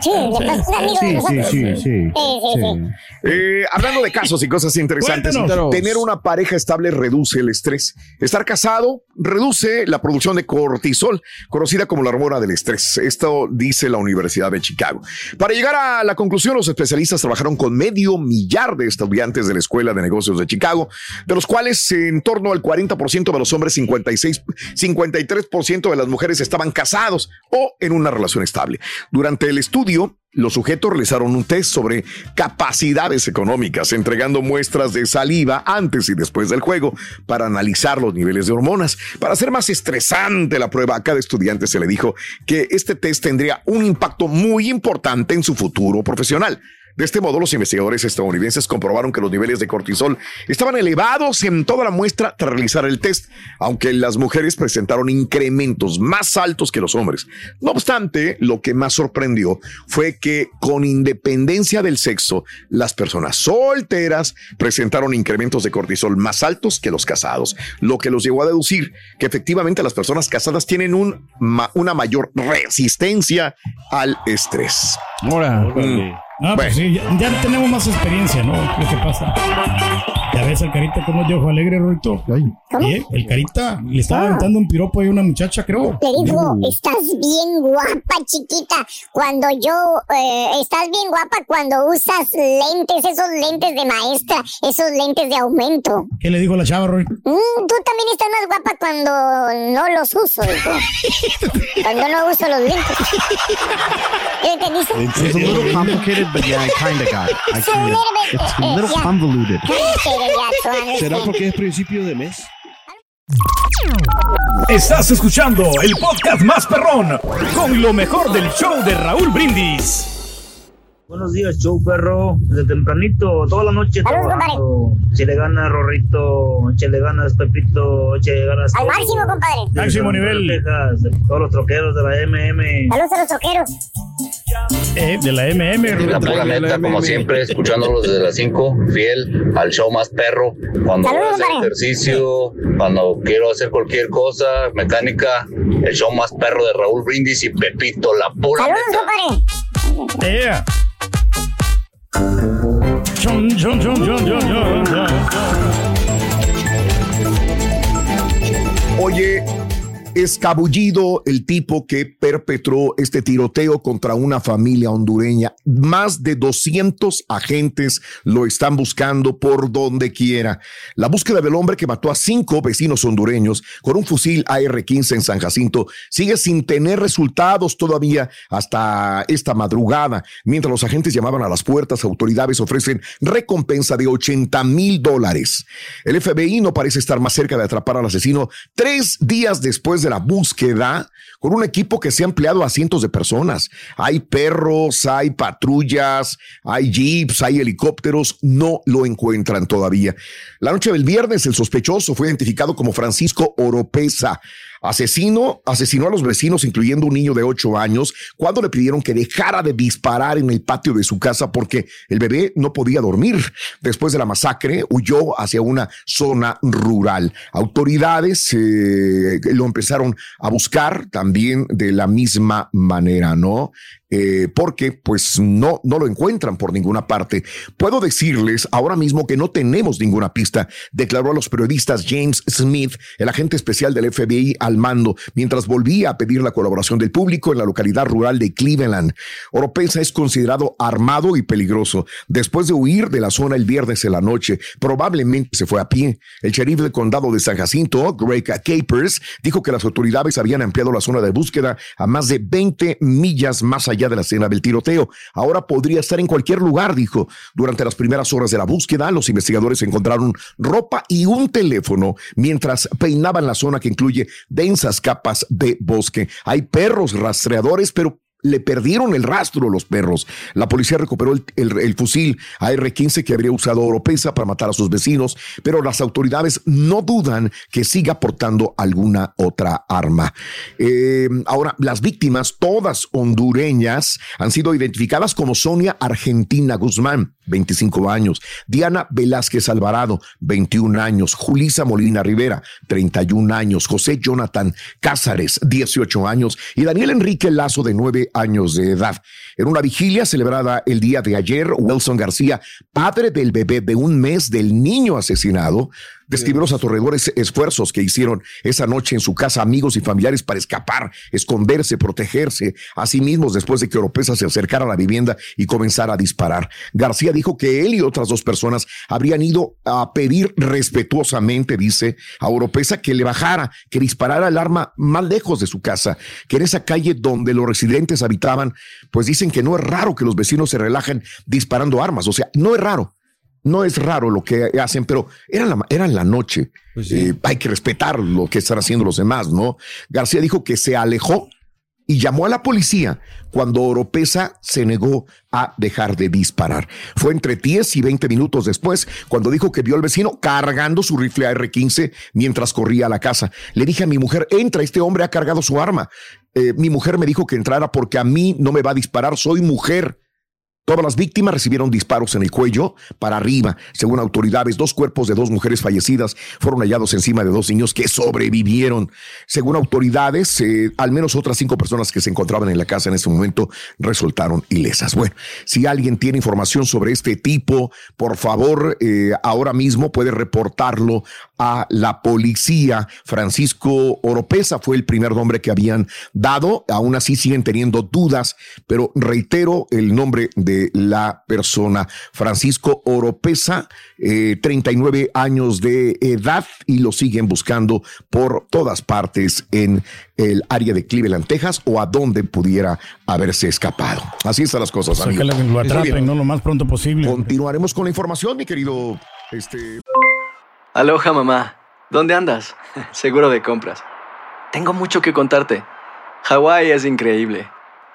Sí, la esposa de un amigo de nosotros.
sí, sí.
Sí, sí, sí.
Eh, hablando de casos y cosas interesantes,
Cuéntanos.
tener una pareja estable reduce el estrés. Estar casado reduce la producción de cortisol, conocida como la hormona del estrés. Esto dice la Universidad de Chicago. Para llegar a la conclusión, los especialistas trabajaron con medio millar de estudiantes de la Escuela de Negocios de Chicago, de los cuales en torno al 40% de los hombres, 56, 53% de las mujeres estaban casados o en una relación estable. Durante el estudio, los sujetos realizaron un test sobre capacidades económicas, entregando muestras de saliva antes y después del juego para analizar los niveles de hormonas. Para hacer más estresante la prueba, a cada estudiante se le dijo que este test tendría un impacto muy importante en su futuro profesional. De este modo, los investigadores estadounidenses comprobaron que los niveles de cortisol estaban elevados en toda la muestra tras realizar el test, aunque las mujeres presentaron incrementos más altos que los hombres. No obstante, lo que más sorprendió fue que con independencia del sexo, las personas solteras presentaron incrementos de cortisol más altos que los casados, lo que los llevó a deducir que efectivamente las personas casadas tienen un ma- una mayor resistencia al estrés. Mm.
Ah, pues sí, ya, ya tenemos más experiencia, ¿no? Lo que pasa. Ya ves al carita como de ojo alegre, Rorito. ¿Eh? El carita le estaba aventando un piropo ahí a una muchacha, creo.
Le dijo, estás bien guapa, chiquita. Cuando yo, eh, estás bien guapa cuando usas lentes, esos lentes de maestra, esos lentes de aumento.
¿Qué le dijo la chava, Roy?
Mm, tú también estás más guapa cuando no los uso, dijo. [laughs] cuando no uso los lentes. [laughs] ¿Qué te dice?
But yeah, I kind of got it. I
It's a
kinda, it's a
uh,
little
yeah.
convoluted. [laughs]
¿Será porque es principio de mes?
Estás escuchando el podcast más perrón con lo mejor del show de Raúl Brindis.
Buenos días, show perro. Desde tempranito, toda la noche trabajando. Échale ganas, Rorrito. Échale ganas, Pepito. Échale ganas.
Al máximo, compadre.
Máximo nivel.
Texas, de todos los troqueros de la MM.
Saludos a los troqueros.
Eh, de la MM.
La pura neta, como siempre, escuchándolos desde las 5, fiel al show más perro. Cuando voy a hacer ejercicio, cuando quiero hacer cualquier cosa, mecánica, el show más perro de Raúl Brindis y Pepito, la pura
Saludos, compadre.
Yeah.
Oye, escabullido el tipo que perpetró este tiroteo contra una familia hondureña. Más de 200 agentes lo están buscando por donde quiera. La búsqueda del hombre que mató a cinco vecinos hondureños con un fusil AR-15 en San Jacinto sigue sin tener resultados todavía hasta esta madrugada. Mientras los agentes llamaban a las puertas, autoridades ofrecen recompensa de 80 mil dólares. El FBI no parece estar más cerca de atrapar al asesino tres días después de la búsqueda con un equipo que se ha empleado a cientos de personas. Hay perros, hay patrullas, hay jeeps, hay helicópteros, no lo encuentran todavía. La noche del viernes el sospechoso fue identificado como Francisco Oropesa. Asesino, asesinó a los vecinos, incluyendo un niño de ocho años, cuando le pidieron que dejara de disparar en el patio de su casa porque el bebé no podía dormir. Después de la masacre, huyó hacia una zona rural. Autoridades eh, lo empezaron a buscar también de la misma manera, ¿no? Eh, porque pues no, no lo encuentran por ninguna parte. Puedo decirles ahora mismo que no tenemos ninguna pista, declaró a los periodistas James Smith, el agente especial del FBI al mando, mientras volvía a pedir la colaboración del público en la localidad rural de Cleveland. Oropesa es considerado armado y peligroso. Después de huir de la zona el viernes en la noche, probablemente se fue a pie. El sheriff del condado de San Jacinto, Greg Capers, dijo que las autoridades habían ampliado la zona de búsqueda a más de 20 millas más allá de la escena del tiroteo. Ahora podría estar en cualquier lugar, dijo. Durante las primeras horas de la búsqueda, los investigadores encontraron ropa y un teléfono mientras peinaban la zona que incluye densas capas de bosque. Hay perros rastreadores, pero le perdieron el rastro los perros. La policía recuperó el fusil AR-15 que habría usado Oropesa para matar a sus vecinos, pero las autoridades no dudan que siga portando alguna otra arma. Eh, ahora, las víctimas, todas hondureñas, han sido identificadas como Sonia Argentina Guzmán, 25 años, Diana Velázquez Alvarado, 21 años, Julisa Molina Rivera, 31 años, José Jonathan Cázares, 18 años, y Daniel Enrique Lazo, de 9 años de edad. En una vigilia celebrada el día de ayer, Wilson García, padre del bebé de un mes del niño asesinado, describió los atorredores esfuerzos que hicieron esa noche en su casa amigos y familiares para escapar, esconderse, protegerse a sí mismos después de que Oropesa se acercara a la vivienda y comenzara a disparar. García dijo que él y otras dos personas habrían ido a pedir respetuosamente, dice, a Oropesa que le bajara, que disparara el arma más lejos de su casa, que en esa calle donde los residentes habitaban, pues dicen que no es raro que los vecinos se relajen disparando armas, o sea, no es raro. No es raro lo que hacen, pero era la, era en la noche. Eh, hay que respetar lo que están haciendo los demás, ¿no? García dijo que se alejó y llamó a la policía cuando Oropesa se negó a dejar de disparar. Fue entre 10 y 20 minutos después cuando dijo que vio al vecino cargando su rifle AR-15 mientras corría a la casa. Le dije a mi mujer, entra, este hombre ha cargado su arma. Eh, mi mujer me dijo que entrara porque a mí no me va a disparar, soy mujer. Todas las víctimas recibieron disparos en el cuello para arriba. Según autoridades, dos cuerpos de dos mujeres fallecidas fueron hallados encima de dos niños que sobrevivieron. Según autoridades, eh, al menos otras cinco personas que se encontraban en la casa en ese momento resultaron ilesas. Bueno, si alguien tiene información sobre este tipo, por favor, eh, ahora mismo puede reportarlo a la policía. Francisco Oropesa fue el primer nombre que habían dado. Aún así siguen teniendo dudas, pero reitero el nombre de la persona. Francisco Oropesa, eh, 39 años de edad y lo siguen buscando por todas partes en el área de Cleveland, Texas o a donde pudiera haberse escapado. Así están las cosas. amigo.
Que lo atrapen, ¿no? Lo más pronto posible.
Continuaremos con la información, mi querido. Este.
Aloha mamá, ¿dónde andas? [laughs] Seguro de compras. Tengo mucho que contarte. Hawái es increíble.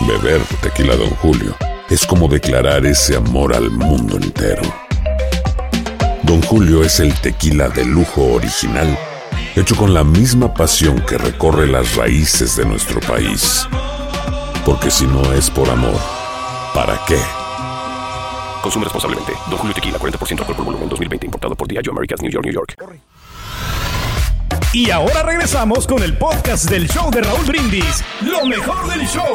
Beber tequila, Don Julio, es como declarar ese amor al mundo entero. Don Julio es el tequila de lujo original, hecho con la misma pasión que recorre las raíces de nuestro país. Porque si no es por amor, ¿para qué?
Consume responsablemente. Don Julio Tequila, 40% alcohol por volumen, 2020. Importado por Diageo Americas, New York, New York.
Y ahora regresamos con el podcast del show de Raúl Brindis. Lo mejor del show.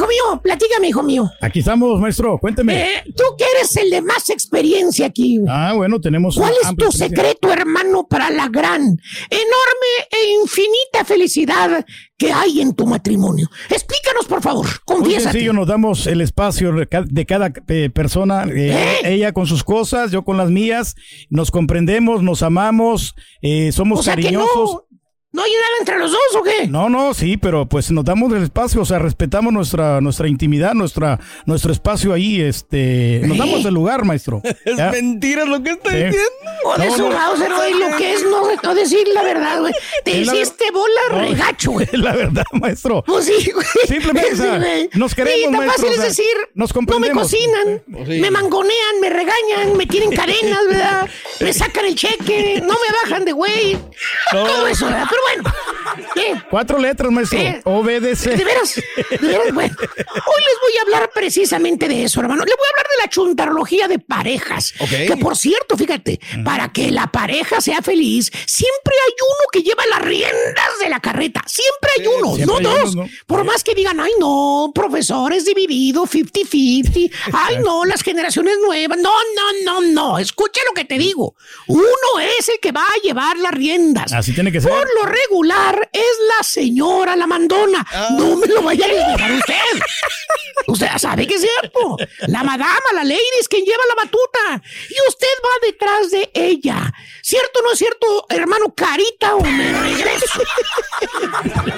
Hijo mío, platícame, hijo mío.
Aquí estamos, maestro. Cuénteme.
Eh, tú que eres el de más experiencia aquí. güey.
Ah, bueno, tenemos.
¿Cuál es tu secreto, hermano, para la gran, enorme e infinita felicidad que hay en tu matrimonio? Explícanos, por favor.
Muy
Confiésate.
sencillo, nos damos el espacio de ca- de cada eh, persona, eh, ella con sus cosas, yo con las mías, nos comprendemos, nos amamos, somos
O sea que
cariñosos.
no, ¿no hay nada entre los dos o qué?
No, no, sí, pero pues nos damos el espacio, o sea, respetamos nuestra nuestra intimidad, nuestra nuestro espacio ahí, este, nos damos el lugar, maestro. [laughs]
Es
¿Ya?
mentira lo que está
Sí.
diciendo.
O de
No,
su
no.
Mauser, güey, lo que es no, no decir la verdad, güey. Te hiciste bola
No,
regacho, güey. [laughs]
es la verdad, maestro.
Pues sí, güey.
Simplemente, o sea,
Sí, güey.
nos queremos,
Sí, tan
maestro,
fácil
o
es decir,
nos
no me
comprendemos.
cocinan,
Pues sí.
me mangonean, me regañan, me tienen cadenas, ¿verdad? [laughs] Me sacan el cheque, no me bajan de güey. Todo eso, ¿verdad? Pero bueno, ¿Qué?
Cuatro letras, maestro.
¿Eh?
Obedece.
De veras, de veras, bueno. Hoy les voy a hablar precisamente de eso, hermano. Le voy a hablar de la chuntarología de parejas.
Ok.
Que por cierto, fíjate, para que la pareja sea feliz, siempre hay uno que lleva las riendas de la carreta. Siempre hay uno,
siempre
no
hay
dos.
uno, ¿no?
Por más que digan, ay, no, profesores dividido, 50-50. Ay, no, las generaciones nuevas. No, no, no, no. Escucha lo que te digo. Uno es el que va a llevar las riendas.
Así tiene que ser.
Por lo regular es la señora la mandona. No me lo vaya a negar usted. Usted sabe que es cierto. La madama, la lady es quien lleva la batuta. Y usted va detrás de ella. ¿Cierto o no es cierto, hermano Carita o me regreso?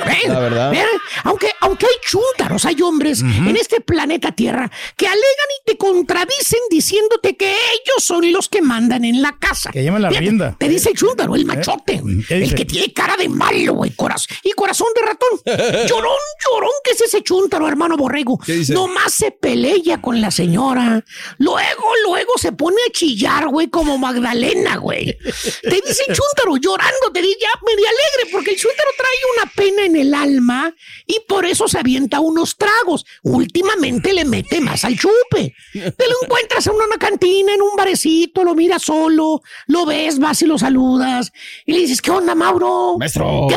¿Ven?
La verdad.
¿Ven? Aunque, aunque hay chúntaros, hay hombres en este planeta Tierra que alegan y te contradicen diciéndote que ellos son los que mandan en la casa.
Que llevan la
Fíjate,
rienda.
Te dice el chúntaro, el machote, güey.
¿Qué
El que tiene cara de malo, güey, corazón. Y corazón de ratón. [laughs] Llorón, llorón, que es ese chúntaro, hermano borrego. Nomás se pelea con la señora. Luego, luego se pone a chillar, güey, como Magdalena, güey. Te dice [laughs] chúntaro llorando, te dice ya medio alegre, porque el chúntaro trae una pena en el alma y por eso se avienta unos tragos. Últimamente le mete más al chupe. Te lo encuentras en una cantina, en un barecito, lo miras solo, lo ves, vas y lo saludas y le dices, ¿qué onda, Mauro?
Maestro.
¿Qué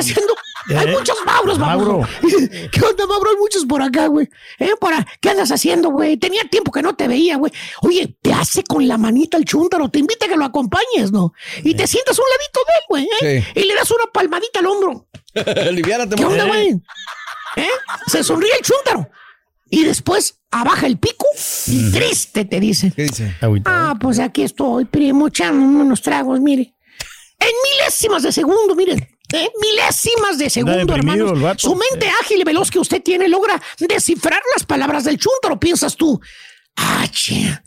Hay
¿Eh?
muchos Mauros, Mauro.
Mauro. [laughs]
¿Qué onda, Mauro? Hay muchos por acá, güey. ¿Eh? Por a- ¿Qué andas haciendo, güey? Tenía tiempo que no te veía, güey. Oye, te hace con la manita el chúntaro, te invita a que lo acompañes, ¿no? Y te sientas a un ladito de él, güey, ¿eh?
Sí.
Y le das una palmadita al hombro. [laughs]
Aliviárate,
¿Qué onda, güey? ¿Eh? Se sonríe el chúntaro. Y después abaja el pico y triste te dice.
¿Qué dice?
Agüita.
Ah, pues aquí estoy, primo, echándome unos tragos, mire. En milésimas de segundo, miren. ¿Eh? Milésimas de segundo, hermano. Su mente ágil y veloz que usted tiene logra descifrar las palabras del chúntaro, piensas tú. Ah, che,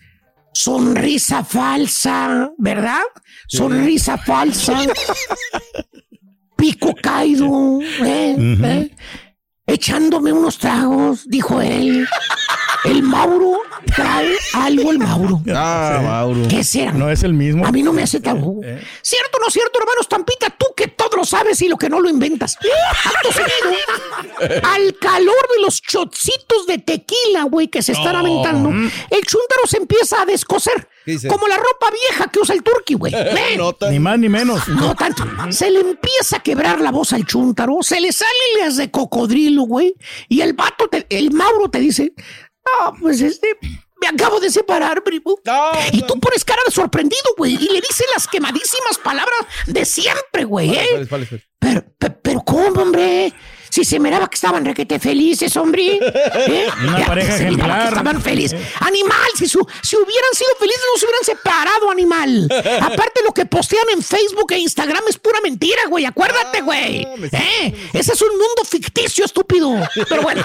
sonrisa falsa, ¿verdad? Sonrisa falsa. Pico caído, ¿eh? ¿eh? Echándome unos tragos, dijo él. El Mauro trae algo el Mauro.
Ah, Mauro.
¿Qué será?
No es el mismo.
A mí no me hace tabú. ¿Cierto o no cierto, hermano Estampita? Tú que lo sabes y lo que no lo inventas. Acto seguido, al calor de los chocitos de tequila, güey, que se están aventando, el chúntaro se empieza a descoser. Como la ropa vieja que usa el turqui, güey. [laughs] Ven.
No tan-
Ni más ni menos.
No tanto. Se le empieza a quebrar la voz al chúntaro, se le salen las de cocodrilo, güey. Y el vato, te- el Mauro te dice, ah, pues este, me acabo de separar, primo.
No,
y tú pones cara de sorprendido, güey, y le dices las quemadísimas palabras de siempre, güey, ¿eh? Pero, pe- pero, ¿cómo, hombre? Si se miraba que estaban requete felices, hombre. ¿Eh?
Una
Ya,
pareja
se miraba
ejemplar.
que estaban felices. Animal, si, su- si hubieran sido felices, no se hubieran separado, animal. Aparte, lo que postean en Facebook e Instagram es pura mentira, güey. Acuérdate, güey. ¿Eh? Ese es un mundo ficticio, estúpido. Pero bueno.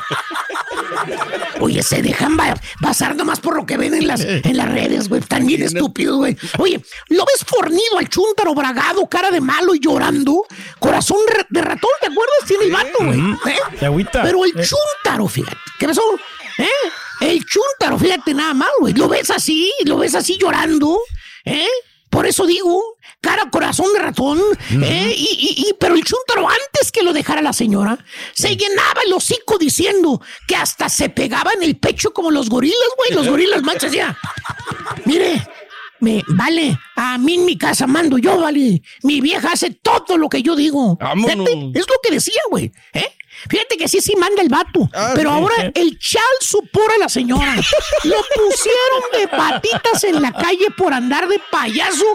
Oye, se dejan basar nomás por lo que ven en las, en las redes, güey. Están bien estúpidos, güey. Oye, ¿lo ves fornido al chúntaro bragado, cara de malo y llorando? Corazón de ratón, ¿te acuerdas? Tiene el vato, güey. ¿Eh?
Agüita.
Pero el
Eh.
chúntaro, fíjate. ¿Qué pasó? ¿Eh? El chúntaro, fíjate nada más, güey. ¿Lo ves así? ¿Lo ves así llorando? ¿Eh? Por eso digo, cara, corazón de ratón, ¿eh? Y, y- y- pero el chúntaro, antes que lo dejara la señora, se llenaba el hocico diciendo que hasta se pegaba en el pecho como los gorilas, güey. Los [laughs] gorilas manchas ya. Mire, me, vale, a mí en mi casa mando yo, vale. Mi vieja hace todo lo que yo digo.
Vámonos.
Fíjate, es lo que decía, güey. ¿eh? Fíjate que sí, sí manda el vato.
Ah,
pero
sí,
ahora
sí.
el chal supora a la señora. Lo pusieron de patitas en la calle por andar de payaso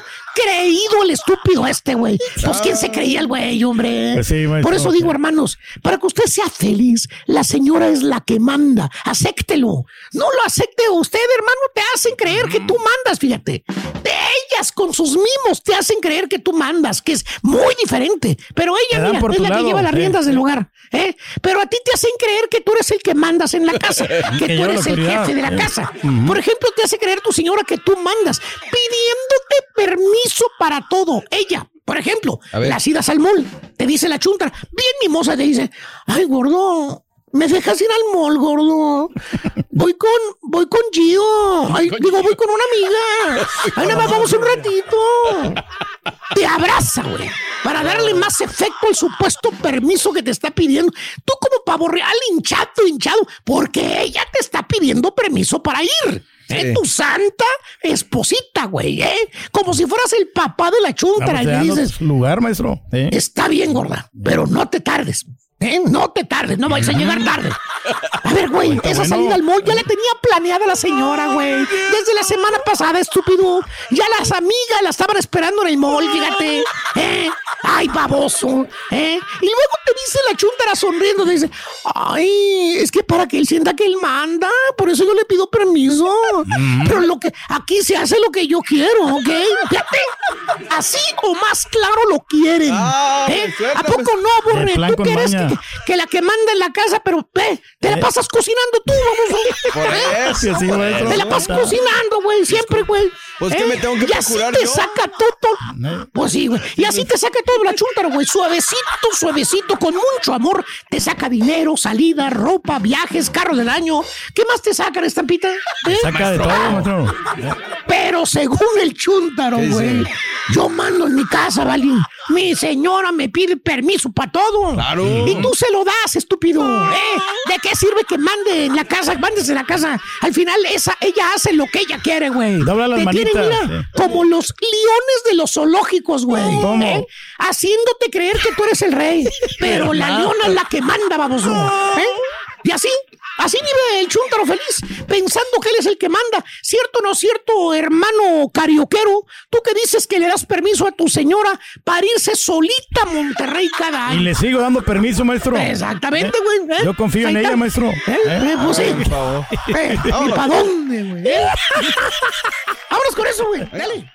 creído el estúpido este, güey. Pues quién se creía el güey, hombre.
Pues sí,
por eso digo, hermanos, para que usted sea feliz, la señora es la que manda. Acéptelo. No lo acepte usted, hermano, te hacen creer que tú mandas, fíjate. De ellas con sus mimos te hacen creer que tú mandas, que es muy diferente. Pero ella, mira, es la que lleva las
sí.
riendas del hogar. ¿eh? Pero a ti te hacen creer que tú eres el que mandas en la [laughs] casa, que
Que
tú eres el jefe de la
Eh.
casa. Por ejemplo, te hace creer tu señora que tú mandas, pidiéndote permiso para todo. Ella, por ejemplo, las idas al mall, te dice la chunta, bien mimosa, te dice, ay, gordo, me dejas ir al mall, gordo. Voy con, voy con Gio. Ay, digo, voy con una amiga. Ay, nada más vamos un ratito. Te abraza, güey. para darle más efecto al supuesto permiso que te está pidiendo. Tú como pavo real hinchado, hinchado, porque ella te está pidiendo permiso para ir. ¿Eh? Tu santa esposita, güey, ¿eh? Como si fueras el papá de la chuntara. Y dices,
lugar, maestro. ¿eh?
Está bien, gorda, pero no te tardes. ¿Eh? No te tardes, no vais a llegar tarde. A ver, güey, esa
bueno.
salida al mall ya la tenía planeada la señora, güey. Desde la semana pasada, estúpido. Ya las amigas la estaban esperando en el mall, fíjate. ¿eh? Ay, baboso. ¿eh? Y luego te dice la chuntara sonriendo, te dice, ay, es que para que él sienta que él manda, por eso yo le pido permiso. Pero lo que aquí se hace lo que yo quiero, ¿ok? Fíjate, así o más claro lo quieren. ¿eh? ¿A poco no, Borre? Tú
con
que. Que, la que manda en la casa, pero eh, te la pasas cocinando tú, vamos.
Por
¿eh?
eso, sí, maestro.
Te la pasas cocinando, güey, siempre, güey.
Pues, ¿qué me tengo que
Y así
procurar
te
yo?
saca todo. Pues sí, güey. Y así te saca todo la chuntara, güey. Suavecito, suavecito, con mucho amor. Te saca dinero, salida, ropa, viajes, carro del año. ¿Qué más te sacan, estampita? ¿Eh?
Saca de todo, maestro.
Pero según el chúntaro,
¿Qué dice?
güey, yo mando en mi casa, ¿vale? Mi señora me pide permiso para todo.
Claro.
Y tú se lo das, estúpido. ¿eh? ¿De qué sirve que mande en la casa, mandes en la casa? Al final, esa, ella hace lo que ella quiere, güey.
Dobla las manitas, sí.
como los leones de los zoológicos, güey.
¿Cómo?
¿eh? Haciéndote creer que tú eres el rey. [laughs] Pero la leona es la que manda, baboso. ¿eh? Y así, así vive el chúntaro feliz, pensando que él es el que manda. ¿Cierto o no cierto, hermano carioquero? Tú que dices que le das permiso a tu señora para irse solita a Monterrey cada
Y
año.
le sigo dando permiso, maestro.
Exactamente, güey. ¿eh?
Yo confío en ella, maestro.
¿Eh? Eh, pues sí. Eh, ¿Y [laughs] para dónde, güey? ¿Eh? [laughs] Vámonos con eso, güey. Dale.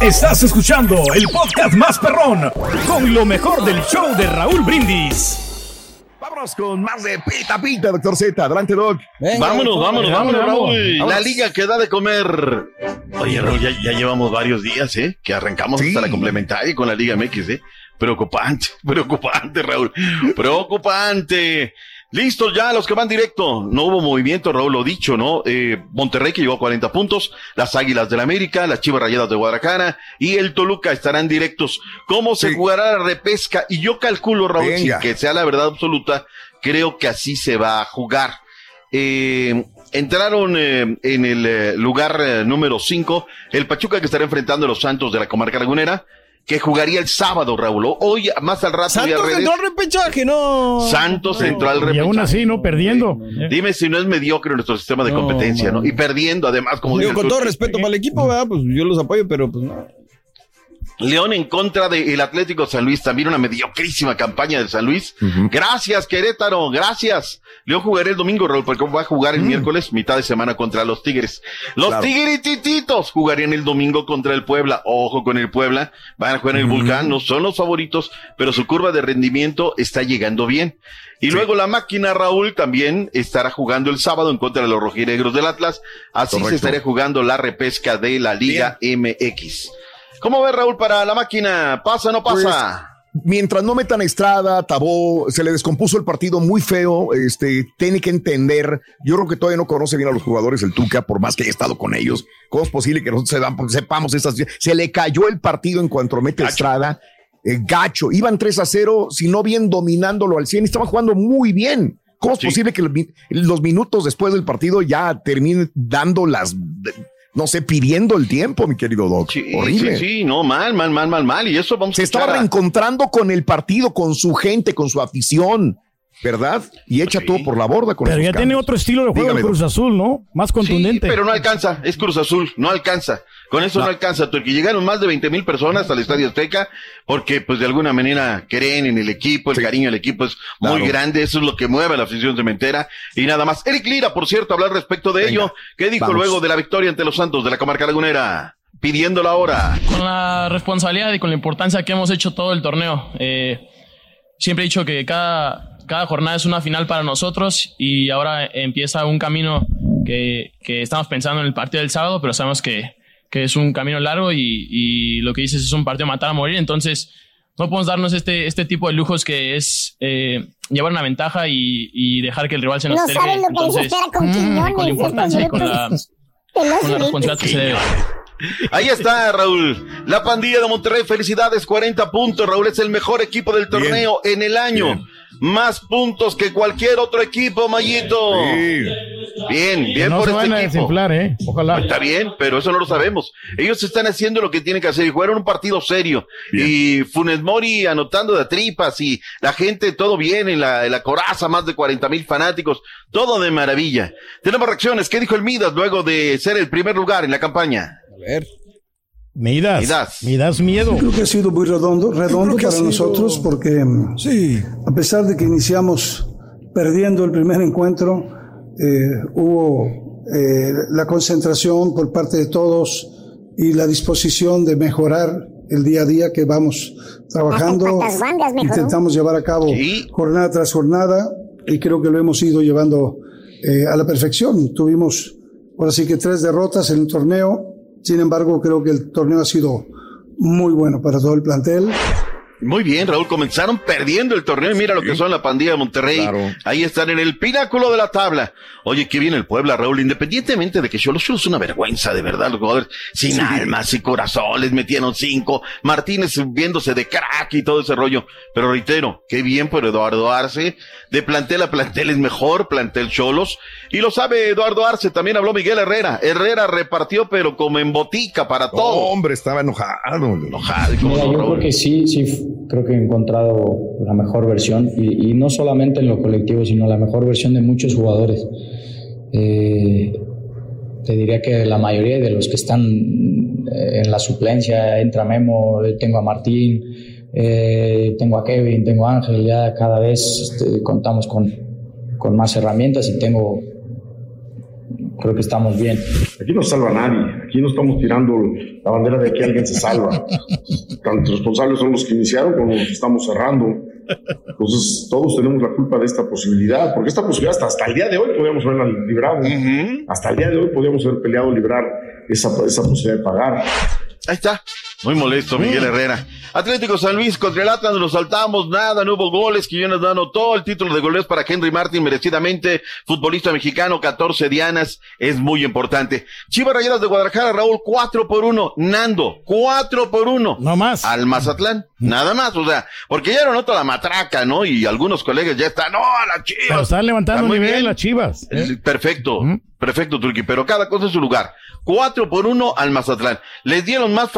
Estás escuchando el podcast más perrón con lo mejor del show de Raúl Brindis.
Vámonos con más de Pita Pita, doctor Z. Adelante, Doc.
vámonos, vámonos, vámonos, Raúl.
Vámonos.
La liga que da de comer. Oye, Raúl, ya, ya llevamos varios días, ¿eh? Que arrancamos hasta la complementaria con la Liga MX, ¿eh? Preocupante, [laughs] preocupante, Raúl. Preocupante. Listos ya los que van directo. No hubo movimiento, Raúl, lo dicho, ¿no? Eh, Monterrey que llegó a 40 puntos, las Águilas del América, las Chivas Rayadas de Guadalajara y el Toluca estarán directos. ¿Cómo se jugará la repesca? Y yo calculo, Raúl, sin que sea la verdad absoluta, creo que así se va a jugar. Eh, entraron eh, en el eh, lugar eh, número 5 el Pachuca que estará enfrentando a los Santos de la comarca lagunera, que jugaría el sábado, Raúl. Hoy, más al rato,
Santos
redes-
entró al repechaje, no.
Santos entró al
Y
repechaje.
aún así, ¿no? Perdiendo.
Dime si no es mediocre nuestro sistema de
No,
competencia, ¿no? Y perdiendo, además, como
Digo, con
tú.
todo respeto para el equipo, ¿verdad? Pues yo los apoyo, pero pues no.
León en contra del Atlético San Luis, también una mediocrísima campaña de San Luis. Gracias, Querétaro, gracias. León jugará el domingo, Raúl, porque va a jugar el miércoles, mitad de semana contra los Tigres. Los
Claro.
Tigritititos jugarían el domingo contra el Puebla. Ojo con el Puebla, van a jugar en el Volcán, no son los favoritos, pero su curva de rendimiento está llegando bien. Y luego la máquina Raúl también estará jugando el sábado en contra de los rojinegros del Atlas. Así
Correcto.
se estaría jugando la repesca de la Liga MX. ¿Cómo ves, Raúl, para la máquina? ¿Pasa o no pasa?
Mientras no metan a Estrada, Tabó, se le descompuso el partido muy feo, este, tiene que entender, yo creo que todavía no conoce bien a los jugadores el Tuca, por más que haya estado con ellos. ¿Cómo es posible que nosotros sepamos, sepamos estas? Se le cayó el partido en cuanto mete a Estrada, eh, gacho, iban 3 a 0, si no bien dominándolo al 100, estaban jugando muy bien. ¿Cómo es posible que los, mi- los minutos después del partido ya terminen dando las, no sé, pidiendo el tiempo, mi querido Doc? Horrible.
Sí, sí, no, mal, mal, mal, mal, mal. Y eso vamos
Se
a
estaba
a-
reencontrando con el partido, con su gente, con su afición, ¿verdad? Y echa todo por la borda con
Pero ya tiene otro estilo de juego
Dígame,
Cruz Azul, ¿no? Más contundente.
Pero no alcanza, es Cruz Azul, no alcanza. Con eso no, alcanza, porque llegaron más de 20 mil personas al Estadio Azteca, porque pues de alguna manera creen en el equipo, el cariño al equipo es muy
Claro.
grande, eso es lo que mueve a la afición cementera y nada más. Eric Lira, por cierto, hablar respecto de ello, ¿qué dijo
vamos.
luego de la victoria ante los Santos de la comarca lagunera? Pidiéndola ahora.
con la responsabilidad y con la importancia que hemos hecho todo el torneo. Eh, siempre he dicho que cada, cada jornada es una final para nosotros y ahora empieza un camino que, que estamos pensando en el partido del sábado, pero sabemos que, que es un camino largo y, y lo que dices es un partido matar a morir, entonces no podemos darnos este, este tipo de lujos que es eh, llevar una ventaja y, y dejar que el rival se nos
No
Entonces,
con [laughs]
mm,
Quiñones
con la
estos
importancia y con la,
minutos. Que no
con la
se
responsabilidad que se debe.
Ahí está, Raúl. La pandilla de Monterrey, felicidades, 40 puntos. Raúl es el mejor equipo del torneo en el año. Más puntos que cualquier otro equipo, Mayito. Bien, bien
no
por
se
este
van a
equipo.
desinflar, ¿eh? Ojalá.
Está bien, pero eso no lo sabemos. Ellos están haciendo lo que tienen que hacer y jugaron un partido serio. Y Funes Mori anotando de tripas y la gente, todo bien en la, en la coraza, más de 40 mil fanáticos. Todo de maravilla. Tenemos reacciones. ¿Qué dijo el Midas luego de ser el primer lugar en la campaña?
A ver. Midas.
Midas.
Midas miedo.
Creo que ha sido muy redondo, redondo para
sido-
nosotros porque
sí.
a pesar de que iniciamos perdiendo el primer encuentro, eh, hubo eh, la concentración por parte de todos y la disposición de mejorar el día a día que vamos trabajando. Intentamos llevar a cabo jornada tras jornada y creo que lo hemos ido llevando eh, a la perfección. Tuvimos ahora sí que tres derrotas en el torneo. Sin embargo, creo que el torneo ha sido muy bueno para todo el plantel.
Muy bien, Raúl, comenzaron perdiendo el torneo y mira lo que son la pandilla de Monterrey. Ahí están en el pináculo de la tabla. Oye, qué bien el Puebla, Raúl, independientemente de que Cholos Cholos es una vergüenza, de verdad, los jugadores sin
Sí.
almas y corazones, metieron cinco, Martínez viéndose de crack y todo ese rollo. Pero reitero, qué bien por Eduardo Arce, de plantel a plantel es mejor, plantel Cholos, y lo sabe Eduardo Arce, también habló Miguel Herrera. Herrera repartió, pero como en botica para todo.
Hombre, estaba enojado.
Enojado, ¿y cómo
Mira,
no,
yo
Raúl?
creo que sí, sí, creo que he encontrado la mejor versión y, y no solamente en lo colectivo, sino la mejor versión de muchos jugadores. Eh, te diría que la mayoría de los que están eh, en la suplencia, entra Memo, tengo a Martín, eh, tengo a Kevin, tengo a Ángel, ya cada vez este, contamos con, con más herramientas y tengo, creo que estamos bien.
Aquí no salva nadie. Aquí no estamos tirando la bandera de que alguien se salva. Tanto responsables son los que iniciaron como los que estamos cerrando. Entonces, todos tenemos la culpa de esta posibilidad, porque esta posibilidad hasta, hasta el día de hoy podíamos haberla librado. Hasta el día de hoy podíamos haber peleado librar esa, esa posibilidad de pagar.
Ahí está. Muy molesto Miguel Herrera. Atlético San Luis contra el Atlas, nos saltamos nada, no hubo goles, que nos anotó el título de goles para Henry Martin, merecidamente, futbolista mexicano, 14 dianas, es muy importante. Chivas Rayadas de Guadalajara, Raúl, 4 por 1, Nando, 4 por 1.
No más.
Al Mazatlán, nada más, o sea, porque ya era nota la matraca, ¿no? Y algunos colegas ya están, no, a Chivas.
Pero están levantando
Está muy
nivel
bien.
las chivas. ¿eh?
Perfecto, perfecto, Turki, pero cada cosa en su lugar. Cuatro por uno al Mazatlán. Les dieron más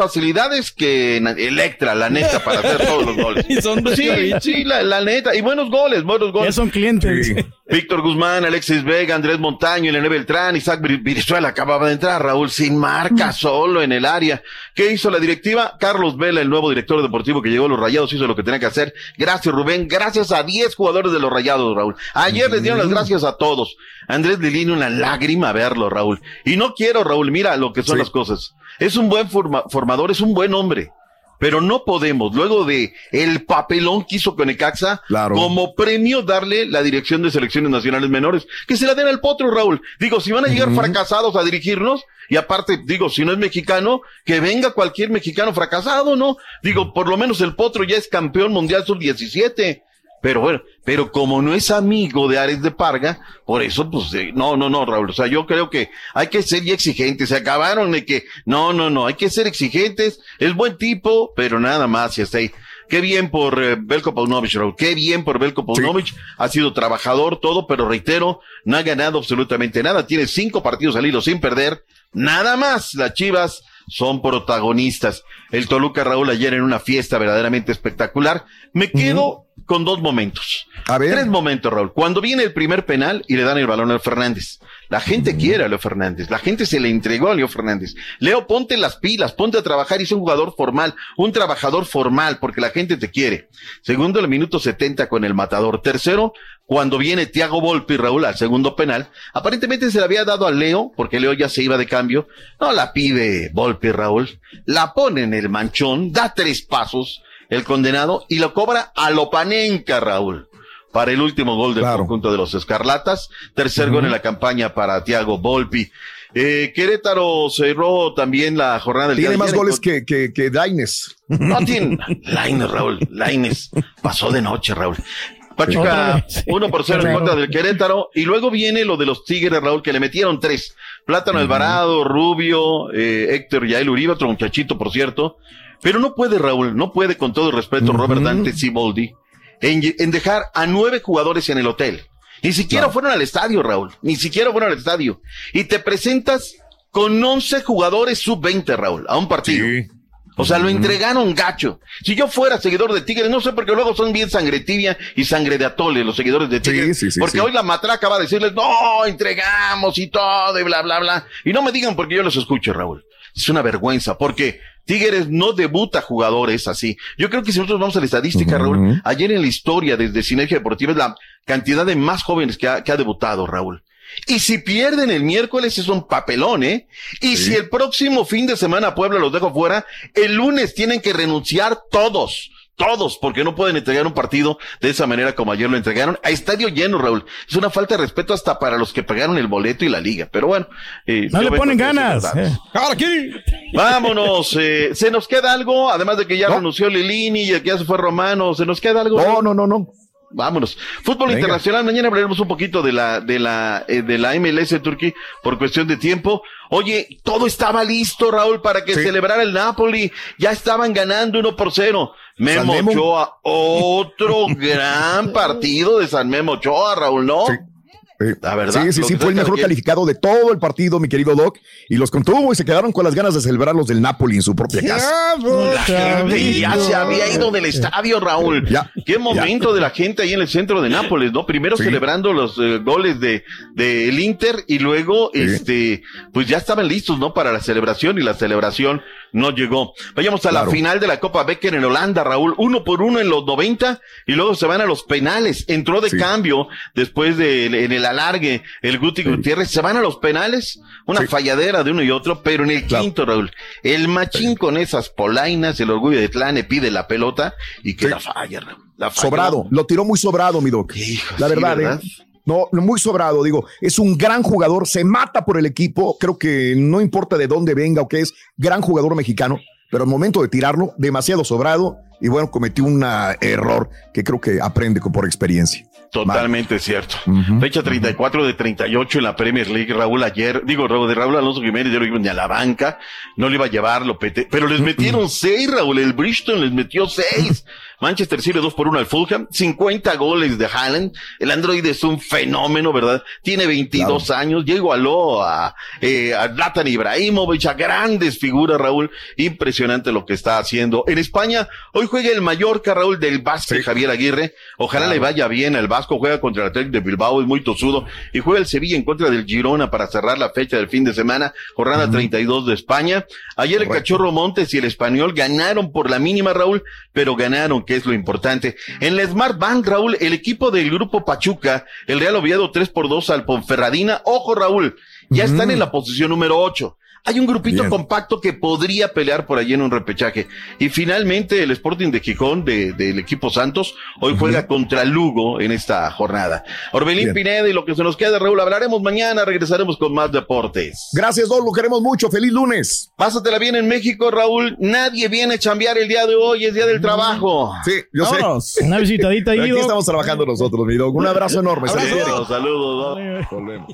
facilidades que Electra, la neta, para hacer todos los goles. [laughs]
Y son
sí, sí, la, la neta. Y buenos goles, buenos goles.
Ya son clientes.
Sí. Víctor Guzmán, Alexis Vega, Andrés Montaño, Elena Beltrán, Isaac Vir- Virizuela acababa de entrar, Raúl, sin marca, solo en el área. ¿Qué hizo la directiva? Carlos Vela, el nuevo director deportivo que llegó a los Rayados, hizo lo que tenía que hacer. Gracias, Rubén. Gracias a 10 jugadores de los Rayados, Raúl. Ayer les dieron las gracias a todos. Andrés Lilini, una lágrima verlo, Raúl. Y no quiero, Raúl, mira lo que son las cosas. Es un buen forma- formador, es un buen hombre. Pero no podemos, luego de el papelón que hizo con Necaxa, como premio darle la dirección de selecciones nacionales menores. Que se la den al potro, Raúl. Digo, si van a llegar fracasados a dirigirnos, y aparte, digo, si no es mexicano, que venga cualquier mexicano fracasado, ¿no? Digo, por lo menos el potro ya es campeón mundial sub-17. Pero bueno, pero como no es amigo de Ares de Parga, por eso, pues, eh, no, no, no, Raúl. O sea, yo creo que hay que ser ya exigentes. Se acabaron de que, no, no, no, hay que ser exigentes. Es buen tipo, pero nada más, y hasta ahí. Qué bien por eh, Belko Paunovic, Raúl. Qué bien por Belko Paunovic. Ha sido trabajador, todo, pero reitero, no ha ganado absolutamente nada. Tiene cinco partidos al hilo sin perder. Nada más. Las Chivas son protagonistas. El Toluca Raúl ayer en una fiesta verdaderamente espectacular. Me quedo con dos momentos. Tres momentos, Raúl. Cuando viene el primer penal y le dan el balón a Leo Fernández. La gente quiere a Leo Fernández. La gente se le entregó a Leo Fernández. Leo, ponte las pilas, ponte a trabajar y sé un jugador formal, un trabajador formal, porque la gente te quiere. Segundo, el minuto 70 con el matador. Tercero, cuando viene Tiago Volpi, Raúl, al segundo penal. Aparentemente se le había dado a Leo, porque Leo ya se iba de cambio. No la pide Volpi, Raúl. La pone en el manchón, da tres pasos, el condenado, y lo cobra a Lopanenka, Raúl. Para el último gol del conjunto de los Escarlatas. Tercer gol en la campaña para Tiago Volpi. Eh, Querétaro cerró también la jornada del día
Tiene
de
más goles
con-
que, que, que Daines.
no tiene. Laines, Raúl. Laines. Pasó de noche, Raúl. Pachuca 1 por 0 en contra del Querétaro. Y luego viene lo de los Tigres, Raúl, que le metieron tres. Plátano Alvarado, Rubio, eh, Héctor Yael Uribe, otro muchachito, por cierto. Pero no puede, Raúl, no puede, con todo el respeto, Robert Dante Siboldi, en, en dejar a nueve jugadores en el hotel. Ni siquiera fueron al estadio, Raúl. Ni siquiera fueron al estadio. Y te presentas con 11 jugadores sub-20, Raúl, a un partido. O sea, lo entregaron gacho. Si yo fuera seguidor de Tigres, no sé porque luego son bien sangre tibia y sangre de atole los seguidores de Tigres.
sí, sí,
porque
sí.
hoy la matraca va a decirles, no, entregamos y todo y bla, bla, bla. Y no me digan porque yo los escucho, Raúl. Es una vergüenza porque Tigres no debuta jugadores así. Yo creo que si nosotros vamos a la estadística, Raúl, ayer en la historia desde Sinergia Deportiva es la cantidad de más jóvenes que ha, que ha debutado, Raúl. Y si pierden el miércoles es un papelón, ¿eh? Y si el próximo fin de semana Puebla los dejo fuera, el lunes tienen que renunciar todos. Todos, porque no pueden entregar un partido de esa manera como ayer lo entregaron. A estadio lleno, Raúl. Es una falta de respeto hasta para los que pagaron el boleto y la liga. Pero bueno. eh,
No le ponen ganas. eh.
Vámonos, eh, ¿se nos queda algo? Además de que ya renunció Lilini y que ya se fue Romano, ¿se nos queda algo?
No, no, no, no.
Vámonos. Fútbol
Venga.
internacional, mañana hablaremos un poquito de la, de la, eh, de la MLS Turquía por cuestión de tiempo. Oye, todo estaba listo, Raúl, para que
Sí.
celebrara el Napoli. Ya estaban ganando uno por cero. Memo. Ochoa, otro [laughs] gran partido de San Memo Ochoa, Raúl, ¿no? La verdad.
Sí, sí, sí, fue el mejor calificado de todo el partido, mi querido Doc, y los contuvo y se quedaron con las ganas de celebrar los del Napoli en su propia casa.
La gente ya se había ido del estadio, Raúl. Qué momento de la gente ahí en el centro de Nápoles, ¿no? Primero
Sí.
celebrando los eh, goles de del Inter y luego, este, pues ya estaban listos, ¿no? Para la celebración y la celebración no llegó. Vayamos a la final de la Copa Becker en Holanda, Raúl. Uno por uno en los 90 y luego se van a los penales. Entró de cambio después de en el alargue el Guti Gutiérrez. Se van a los penales. Una falladera de uno y otro, pero en el quinto, Raúl. El machín con esas polainas, el orgullo de Tlane pide la pelota y que la falla, Raúl. La.
Sobrado, lo tiró muy sobrado, mi Doc. la
sí,
verdad,
¿verdad?
¿eh? No, muy sobrado, digo, es un gran jugador, se mata por el equipo, creo que no importa de dónde venga o qué es, gran jugador mexicano, pero al momento de tirarlo, demasiado sobrado y bueno, cometió un ah, error que creo que aprende por experiencia.
Totalmente cierto. Fecha 34 de 38 en la Premier League. Raúl ayer, digo, Raúl de Raúl Alonso Jiménez, ya lo vimos ni a la banca, no le iba a llevar, lo pete, pero les metieron seis, Raúl, el Bristol les metió seis. [laughs] Manchester City 2 por 1 al Fulham, 50 goles de Haaland. El Android es un fenómeno, ¿verdad? Tiene 22 años, ya igualó a, eh, a Zlatan Ibrahimovic, a grandes figuras, Raúl. Impresionante lo que está haciendo. En España, hoy juega el Mallorca, Raúl, del Vasco, Javier Aguirre. Ojalá le vaya bien al Vasco, juega contra el Atlético de Bilbao, es muy tosudo. Y juega el Sevilla en contra del Girona para cerrar la fecha del fin de semana, jornada 32 de España. Ayer el Cachorro Montes y el Español ganaron por la mínima, Raúl, pero ganaron, que es lo importante. En la Smart Bank, Raúl, el equipo del grupo Pachuca, el Real Oviedo 3 por 2 al Ponferradina. Ojo, Raúl, ya están en la posición número 8. Hay un grupito compacto que podría pelear por allí en un repechaje. Y finalmente el Sporting de Gijón de- del equipo Santos hoy juega contra Lugo en esta jornada. Orbelín
Bien.
Pineda y lo que se nos queda, Raúl, hablaremos mañana, regresaremos con más deportes.
Gracias, Doc, lo queremos mucho. Feliz lunes.
Pásatela bien en México, Raúl. Nadie viene a chambear el día de hoy, es día del trabajo.
Sí, yo sé.
Una visitadita ahí,
Aquí
Doc.
estamos trabajando nosotros, mi Doc. Un abrazo enorme.
Saludos, saludos.
Volvemos.